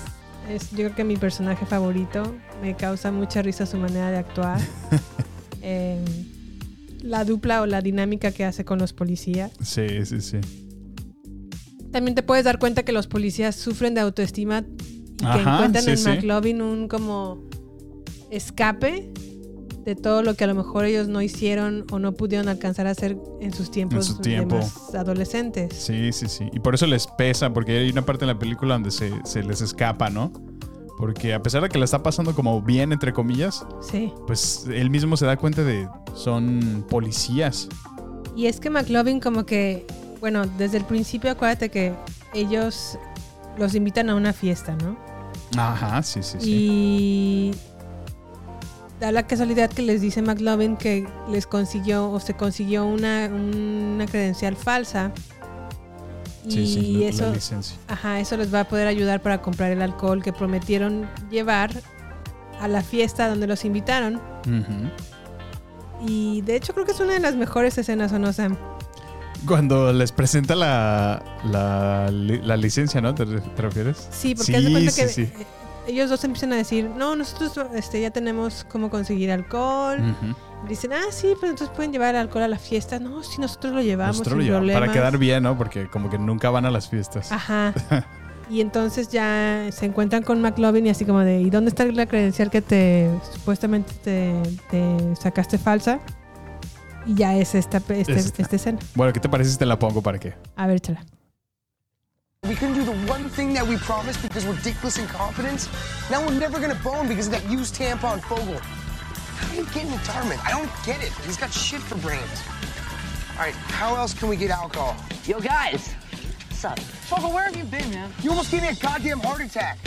es, yo creo que mi personaje favorito. Me causa mucha risa su manera de actuar. Eh, la dupla o la dinámica que hace con los policías. Sí, sí, sí. También te puedes dar cuenta que los policías sufren de autoestima y que encuentran sí, en sí. McLovin un como escape de todo lo que a lo mejor ellos no hicieron o no pudieron alcanzar a hacer en sus tiempos su de más adolescentes. Sí, sí, sí. Y por eso les pesa, porque hay una parte en la película donde se, se les escapa, ¿no? Porque a pesar de que la está pasando como bien, entre comillas, Sí. pues él mismo se da cuenta de son policías. Y es que McLovin como que, bueno, desde el principio acuérdate que ellos los invitan a una fiesta, ¿no? Ajá, sí, sí, sí. Y da la casualidad que les dice McLovin que les consiguió o se consiguió una, una credencial falsa. Y Sí, sí, la- eso, licencia. ajá, eso les va a poder ayudar para comprar el alcohol que prometieron llevar a la fiesta donde los invitaron. Y de hecho creo que es una de las mejores escenas, ¿o no, Sam? Cuando les presenta la, la, li- la licencia, ¿no? ¿Te, re- te refieres? Sí, porque haz de cuenta sí, que sí. ellos dos empiezan a decir, no, nosotros este, ya tenemos cómo conseguir alcohol. Ujú. Dicen, ah, sí, pero entonces pueden llevar alcohol a la fiesta. No, sí, nosotros lo llevamos Nosotros sin lo llevamos para problemas. quedar bien, ¿no? Porque como que nunca van a las fiestas. Ajá. Y entonces ya se encuentran con McLovin y así como de, ¿y dónde está la credencial que te supuestamente te, te sacaste falsa? Y ya es esta, este- Esta. esta escena. Bueno, ¿qué te parece si te la pongo para qué? A ver, chala. We couldn't do the one thing that we promised because we're dickless incompetence. Now we're never gonna bone because of that used tampon Fogel. How are you getting to Dartmouth? I don't get it. He's got shit for brains. All right, how else can we get alcohol? Yo, guys. What's up? Fogel, where have you been, man? You almost gave me a goddamn heart attack.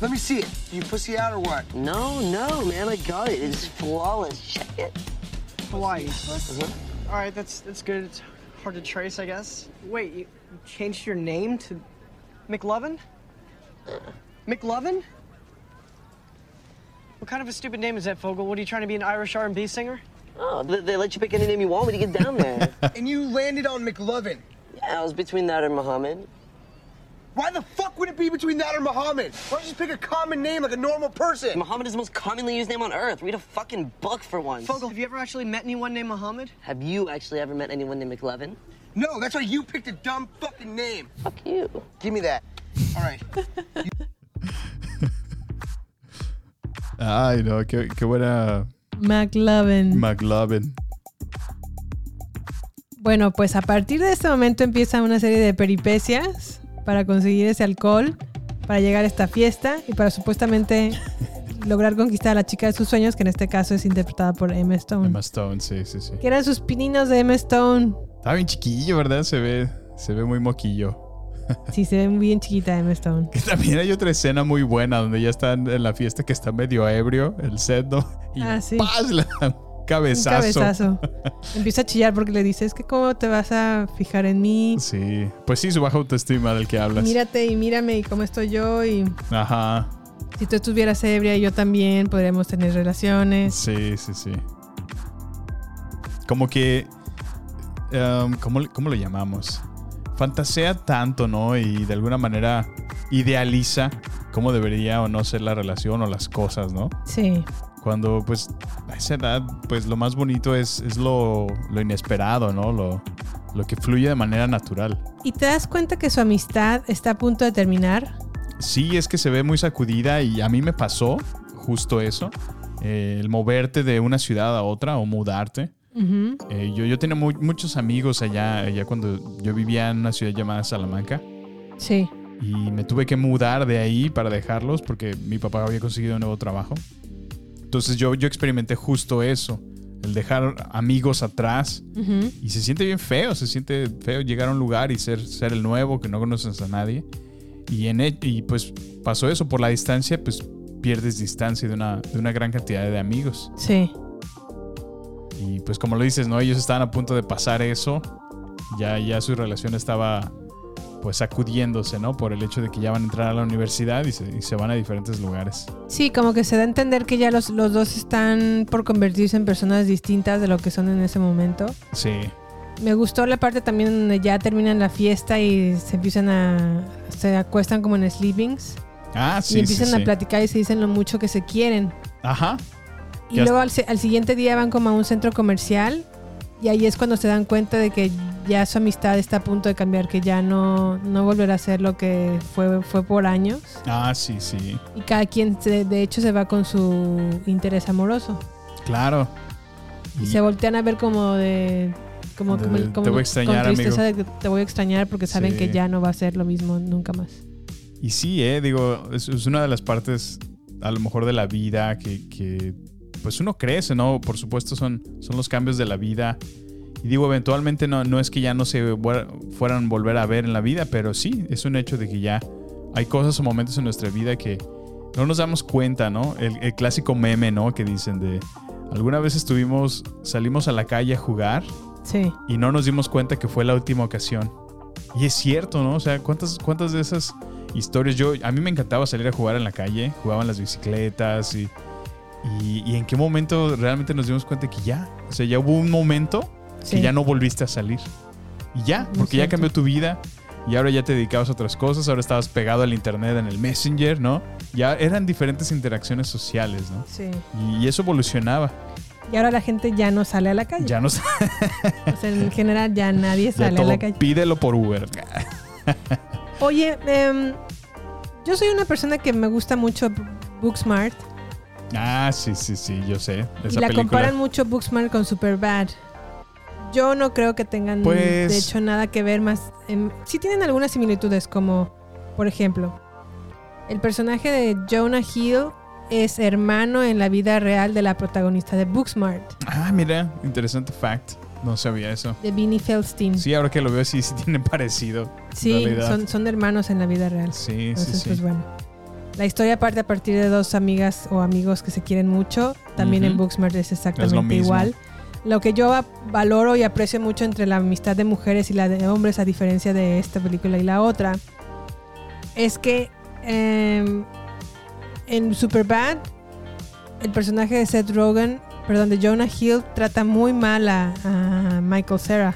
Let me see it. You pussy out or what? No, no, man. I got it. It's flawless. Check it. Hawaii. Uh-huh. All right, that's that's good. It's hard to trace, I guess. Wait, you you changed your name to McLovin? Uh. McLovin? What kind of a stupid name is that, Fogel? What are you trying to be an Irish R&B singer? Oh, they, they let you pick any name you want when you get down there. and you landed on McLovin. yeah, I was between that and Muhammad. Why the fuck would it be between that or Muhammad? Why don't you just pick a common name like a normal person? Muhammad is the most commonly used name on earth. Read a fucking book for once. Fogel, have you ever actually met anyone named Muhammad? Have you actually ever met anyone named McLevin? No, that's why you picked a dumb fucking name. Fuck you. Give me that. All right. Ay, no, qué, qué buena McLovin. McLovin. Bueno, pues a partir de este momento empieza una serie de peripecias para conseguir ese alcohol, para llegar a esta fiesta y para supuestamente lograr conquistar a la chica de sus sueños, que en este caso es interpretada por Emma Stone. Emma Stone, sí, sí, sí. Que eran sus pininos de Emma Stone. Estaba bien chiquillo, ¿verdad? Se ve. Se ve muy moquillo. Sí, se ve bien chiquita Emma Stone. Que también hay otra escena muy buena donde ya están en la fiesta que está medio ebrio, el set, ¿no? Y Ah, sí. dan un cabezazo. cabezazo. Empieza a chillar porque le dice, es que cómo te vas a fijar en mí. Sí, pues sí, su baja autoestima del que hablas. Mírate y mírame y cómo estoy yo y Ajá, si tú estuvieras ebria y yo también podríamos tener relaciones. sí, sí, sí. Como que, em, ¿cómo, ¿cómo lo llamamos? Fantasea tanto, ¿no? Y de alguna manera idealiza cómo debería o no ser la relación o las cosas, ¿no? Sí. Cuando, pues, a esa edad, pues lo más bonito es, es lo, lo inesperado, ¿no? Lo, lo que fluye de manera natural. ¿Y te das cuenta que su amistad está a punto de terminar? Sí, es que se ve muy sacudida y a mí me pasó justo eso. eh, el moverte de una ciudad a otra o mudarte. Eh, yo, yo tenía mu- muchos amigos allá, allá cuando yo vivía en una ciudad llamada Salamanca. Sí. Y me tuve que mudar de ahí para dejarlos porque mi papá había conseguido un nuevo trabajo. Entonces yo, yo experimenté justo eso. El dejar amigos atrás. Y se siente bien feo, se siente feo llegar a un lugar y ser, ser el nuevo, que no conoces a nadie. Y, en e- y pues pasó eso, por la distancia, pues pierdes distancia de una, de una gran cantidad de amigos. Sí. Y pues como lo dices, ¿no? Ellos estaban a punto de pasar eso. Ya, ya su relación estaba pues sacudiéndose, ¿no? Por el hecho de que ya van a entrar a la universidad y se, y se van a diferentes lugares. Sí, como que se da a entender que ya los, los dos están por convertirse en personas distintas de lo que son en ese momento. Sí. Me gustó la parte también donde ya terminan la fiesta y se empiezan a... se acuestan como en sleepings. Ah, sí. y empiezan sí, a platicar y se dicen lo mucho que se quieren. Ajá. Y luego al, al siguiente día van como a un centro comercial y ahí es cuando se dan cuenta de que ya su amistad está a punto de cambiar, que ya no, no volverá a ser lo que fue, fue por años. Ah, sí, sí. Y cada quien se- de hecho se va con su interés amoroso. Claro. Y se voltean a ver como de... Como, De- como- de, como "Te voy a extrañar, con tristeza amigo". de que te voy a extrañar porque saben Sí. que ya no va a ser lo mismo nunca más. Y sí, eh, digo, es, es una de las partes a lo mejor de la vida que, que, pues uno crece, ¿no? Por supuesto son, son los cambios de la vida. Y digo, eventualmente no, no es que ya no se fueran a volver a ver en la vida, pero sí, es un hecho de que ya hay cosas o momentos en nuestra vida que no nos damos cuenta, ¿no? El, el clásico meme, ¿no? Que dicen de, alguna vez estuvimos, salimos a la calle a jugar Sí. y no nos dimos cuenta que fue la última ocasión. Y es cierto, ¿no? O sea, ¿cuántas, cuántas de esas historias? Yo, a mí me encantaba salir a jugar en la calle, jugaban las bicicletas y, y, y en qué momento realmente nos dimos cuenta que ya, o sea, ya hubo un momento Sí. que ya no volviste a salir. Y ya, porque ya cambió tu vida y ahora ya te dedicabas a otras cosas, ahora estabas pegado al internet, en el Messenger, ¿no? Ya eran diferentes interacciones sociales, ¿no? Sí. Y, y eso evolucionaba. Y ahora la gente ya no sale a la calle. Ya no sé. O sea, en general ya nadie Ya sale a la calle. pídelo por Uber. Oye, em, yo soy una persona que me gusta mucho Booksmart. Ah, sí, sí, sí, yo sé. y Esa la película. comparan mucho Booksmart con Superbad. Yo no creo que tengan, Pues- de hecho, nada que ver más. em, sí tienen algunas similitudes, como, por ejemplo, el personaje de Jonah Hill es hermano en la vida real de la protagonista de Booksmart, Ah, mira, interesante fact. No sabía eso. de Vinnie Feldstein. Sí, ahora que lo veo, sí, sí tiene parecido. en Sí, son, son hermanos en la vida real. Sí, sí, Entonces, sí. pues bueno. La historia parte a partir de dos amigas o amigos que se quieren mucho. También en. Booksmart es exactamente igual. Lo que yo valoro y aprecio mucho entre la amistad de mujeres y la de hombres, a diferencia de esta película y la otra, es que em, en Superbad, el personaje de Seth Rogen, perdón, de Jonah Hill, trata muy mal a, a Michael Cera.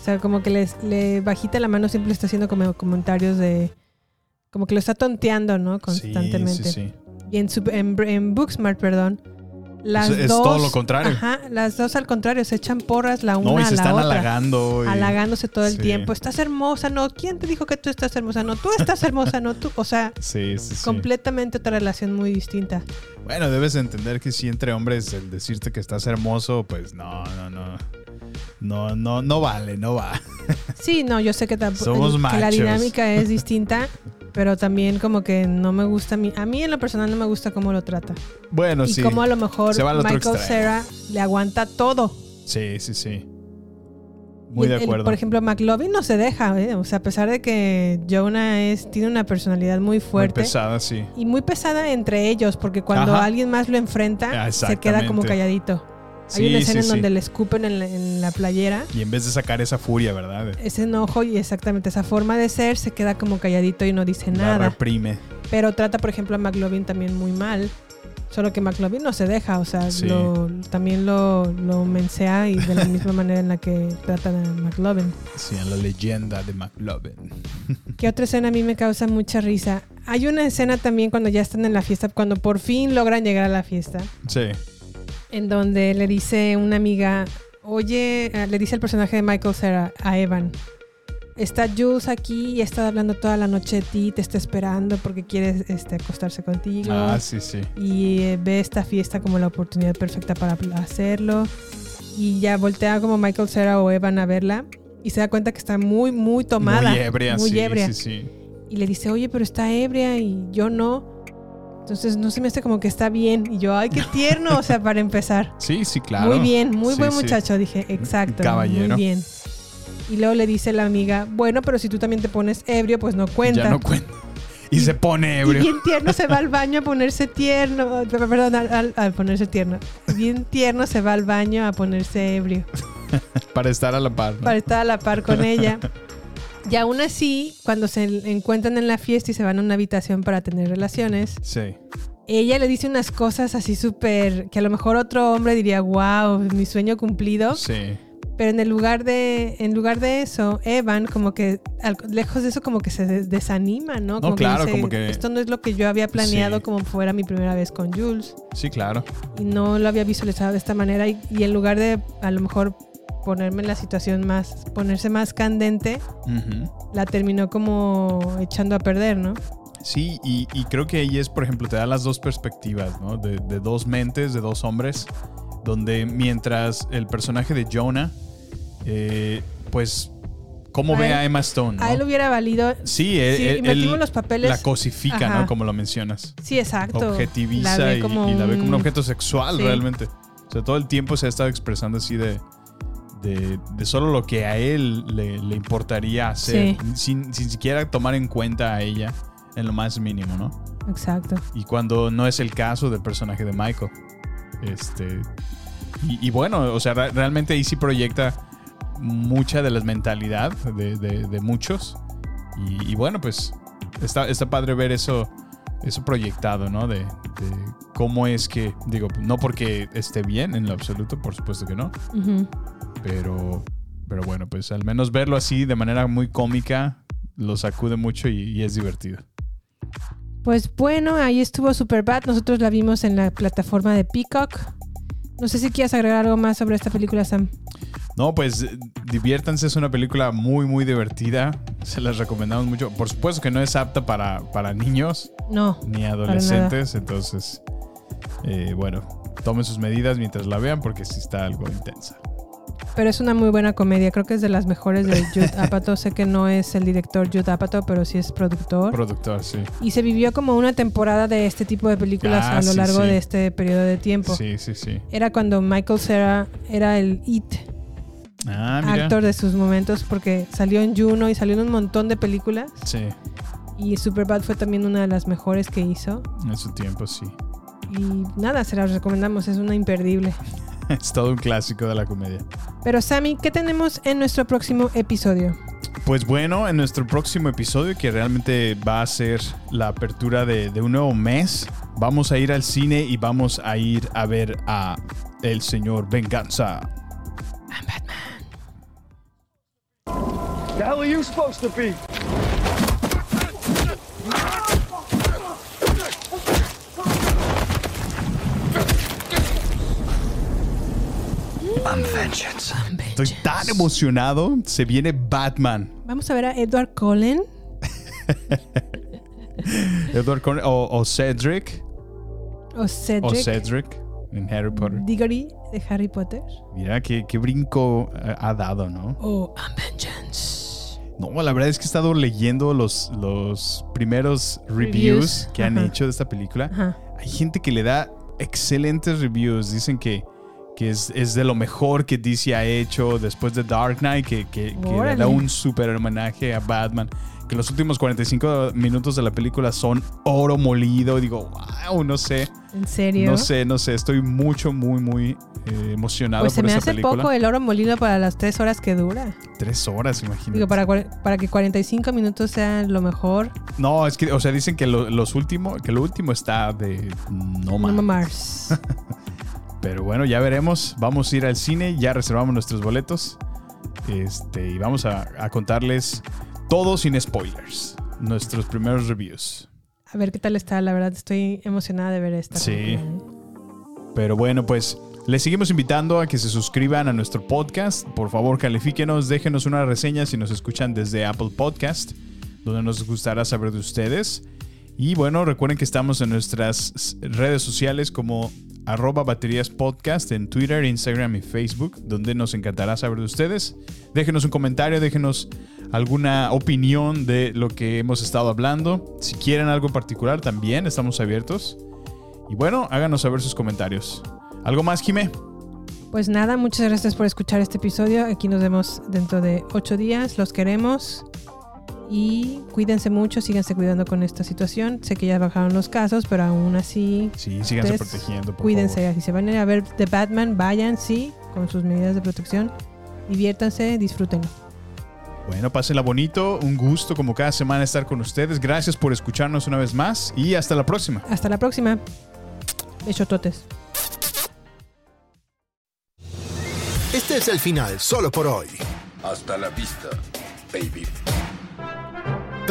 O sea, como que les, le bajita la mano, siempre está haciendo como comentarios de. Como que lo está tonteando, ¿no? Constantemente. Sí, sí, sí. Y en, Sup- en, en Booksmart, perdón. Las Es- es dos, todo lo contrario. Ajá, las dos al contrario, se echan porras la una No, y a se la están otra. halagando. y- Halagándose todo el Sí. tiempo. Estás hermosa, no. ¿Quién te dijo que tú estás hermosa? No, tú estás hermosa, no tú. O sea, Sí, completamente otra relación muy distinta. Bueno, debes entender que si entre hombres el decirte que estás hermoso, pues no, no, no. No, no, no vale, no va. Sí, no, yo sé que tampoco Somos que la machos. dinámica es distinta, pero también como que no me gusta a mí, a mí en lo personal no me gusta cómo lo trata. Bueno, y sí. cómo a lo mejor Se va al otro Michael extremo. Cera le aguanta todo. Sí, sí, sí. Muy Y de el- el- acuerdo. por ejemplo, McLovin no se deja, ¿eh? O sea, a pesar de que Jonah es, tiene una personalidad muy Muy fuerte. pesada, sí. Y muy pesada entre ellos, porque cuando Ajá. alguien más lo enfrenta, se queda como exactamente. calladito. Sí, Hay una escena sí, en donde sí. le escupen en la, en la playera, Y en vez de sacar esa furia, ¿verdad? ese enojo y exactamente esa forma de ser, se queda como calladito y no dice La nada. reprime. Pero trata, por ejemplo, a McLovin también muy mal. Solo que McLovin no se deja, o sea, Sí. lo- también lo, lo mensea y de la misma manera en la que tratan a McLovin. Sí, en la leyenda de McLovin. ¿Qué otra escena a mí me causa mucha risa? Hay una escena también cuando ya están en la fiesta, cuando por fin logran llegar a la fiesta, Sí. En donde le dice una amiga, oye, eh, le dice el personaje de Michael Cera a Evan, está Jules aquí y está hablando toda la noche de ti, te está esperando porque quiere este, acostarse contigo. Ah, sí, sí. Y eh, ve esta fiesta como la oportunidad perfecta para hacerlo. Y ya voltea como Michael Cera o Evan a verla y se da cuenta que está muy, muy tomada. Muy ebria, muy sí, ebria. sí, sí. Y le dice, oye, pero está ebria y yo no. Entonces no se me hace como que está bien. Y yo, ay, qué tierno, o sea, para empezar. Sí, sí, claro. Muy bien, muy Sí, buen sí. muchacho, dije, exacto. caballero. Muy bien. Y luego le dice la amiga, bueno, pero si tú también te pones ebrio, pues no cuenta. Ya no cuenta. Y, se pone Y ebrio. bien tierno se va al baño a ponerse tierno. per- Perdón, al, al- al ponerse tierno. Bien tierno se va al baño a ponerse ebrio. Para estar a la par. ¿no? Para estar a la par con ella. Y aún así, cuando se encuentran en la fiesta y se van a una habitación para tener relaciones, Sí. ella le dice unas cosas así súper. que a lo mejor otro hombre diría, wow, mi sueño cumplido. Sí. Pero en el lugar de, en lugar de eso, Evan, como que al- lejos de eso, como que se des- desanima, ¿no? Como claro, dice, como que- Esto no es lo que yo había planeado Sí. como fuera mi primera vez con Jules. Sí, claro. Y no lo había visualizado de esta manera. Y, y en lugar de a lo mejor ponerme en la situación más, ponerse más candente, la terminó como echando a perder, ¿no? Sí, y, y creo que ahí es, por ejemplo, te da las dos perspectivas, ¿no? De, de dos mentes, de dos hombres, donde mientras el personaje de Jonah, eh, pues, ¿cómo A ve él- a Emma Stone? ¿no? A él hubiera valido. Sí, él, Sí, él- los papeles. la cosifica, Ajá. ¿no? Como lo mencionas. Sí, exacto. Objetiviza La y, como y la ve como un un- objeto sexual Sí. realmente. O sea, todo el tiempo se ha estado expresando así de, de, de solo lo que a él le, le importaría hacer, sin, sin siquiera tomar en cuenta a ella en lo más mínimo, ¿no? Exacto. Y cuando no es el caso del personaje de Michael. Este. Y, y bueno, o sea, re- realmente ahí sí proyecta mucha de la mentalidad de, de- de muchos. Y, y bueno, pues está, está padre ver eso, eso proyectado, ¿no? De, de cómo es que, digo, no porque esté bien en lo absoluto, por supuesto que no. Ujú. Pero, pero bueno, pues al menos verlo así de manera muy cómica lo sacude mucho y, y es divertido. Pues bueno, ahí estuvo Superbad. Nosotros la vimos en la plataforma de Peacock. No sé si quieres agregar algo más sobre esta película, Sam. No, pues eh, diviértanse, es una película muy, muy divertida. Se las recomendamos mucho. Por supuesto que no es apta para, para niños No. ni adolescentes, entonces, eh, bueno, tomen sus medidas mientras la vean porque sí está algo intensa. Pero es una muy buena comedia. Creo que es de las mejores de Jude Apatow. sé que no es el director Jude Apatow, pero sí es productor. Productor, sí. y se vivió como una temporada de este tipo de películas Ah, a lo sí, largo sí. de este periodo de tiempo. Sí, sí, sí. Era cuando Michael Cera era el It Ah, mira. actor de sus momentos porque salió en Juno y salió en un montón de películas. Sí, Y Superbad fue también una de las mejores que hizo. en su tiempo sí. Y nada, se las recomendamos, es una imperdible. Es todo un clásico de la comedia. Pero Sammy, ¿qué tenemos en nuestro próximo episodio? Pues bueno, en nuestro próximo episodio, que realmente va a ser la apertura de, de un nuevo mes, vamos a ir al cine y vamos a ir a ver a El Señor Venganza. The hell are you supposed to be? I'm vengeance. Estoy tan emocionado. Se viene Batman. Vamos a ver a Edward Cullen. Edward Cullen o, o Cedric. O Cedric. O Cedric en Harry Potter. Diggory de Harry Potter. Mira qué, qué brinco eh, ha dado, ¿no? O I'm Vengeance. No, la verdad es que he estado leyendo los, los primeros reviews, Reviews, que han ajá. hecho de esta película. Ajá. Hay gente que le da excelentes reviews. Dicen que, que es, es de lo mejor que DC ha hecho después de Dark Knight, que, que- da un super homenaje a Batman. Que los últimos 45 minutos de la película son oro molido. Digo, wow, no sé. ¿En serio? No sé, no sé. Estoy mucho, muy, muy eh, emocionado Pues se por me esta hace película. poco el oro molido para las tres horas que dura. Tres horas, imagínate. Digo, para, para que 45 minutos sea lo mejor. No, es que, o sea, dicen que lo, los último, que lo último está de no más. No Mars. Pero bueno, ya veremos. Vamos a ir al cine, ya reservamos nuestros boletos. Este, y vamos a, a contarles todo sin spoilers. Nuestros primeros reviews. A ver qué tal está. La verdad, estoy emocionada de ver esta. Sí. ¿eh? Pero bueno, pues les seguimos invitando a que se suscriban a nuestro podcast. Por favor, califíquenos, déjenos una reseña si nos escuchan desde Apple Podcast, donde nos gustará saber de ustedes. Y bueno, recuerden que estamos en nuestras redes sociales como arroba baterías podcast en Twitter, Instagram y Facebook, donde nos encantará saber de ustedes. Déjenos un comentario, déjenos alguna opinión de lo que hemos estado hablando. Si quieren algo en particular, también estamos abiertos. Y bueno, háganos saber sus comentarios. ¿Algo más, Jimé? Pues nada, muchas gracias por escuchar este episodio. Aquí nos vemos dentro de ocho días. Los queremos. Y cuídense mucho, síganse cuidando con esta situación. Sé que ya bajaron los casos, pero aún así. Sí, síganse ustedes protegiendo, por Cuídense. favor. Si se van a ir a ver The Batman, vayan, sí, con sus medidas de protección. Diviértanse, disfrútenlo. Bueno, pásenla bonito. Un gusto, como cada semana, estar con ustedes. Gracias por escucharnos una vez más. Y hasta la próxima. Hasta la próxima. Besototes. Este es el final solo por hoy. Hasta la vista, baby.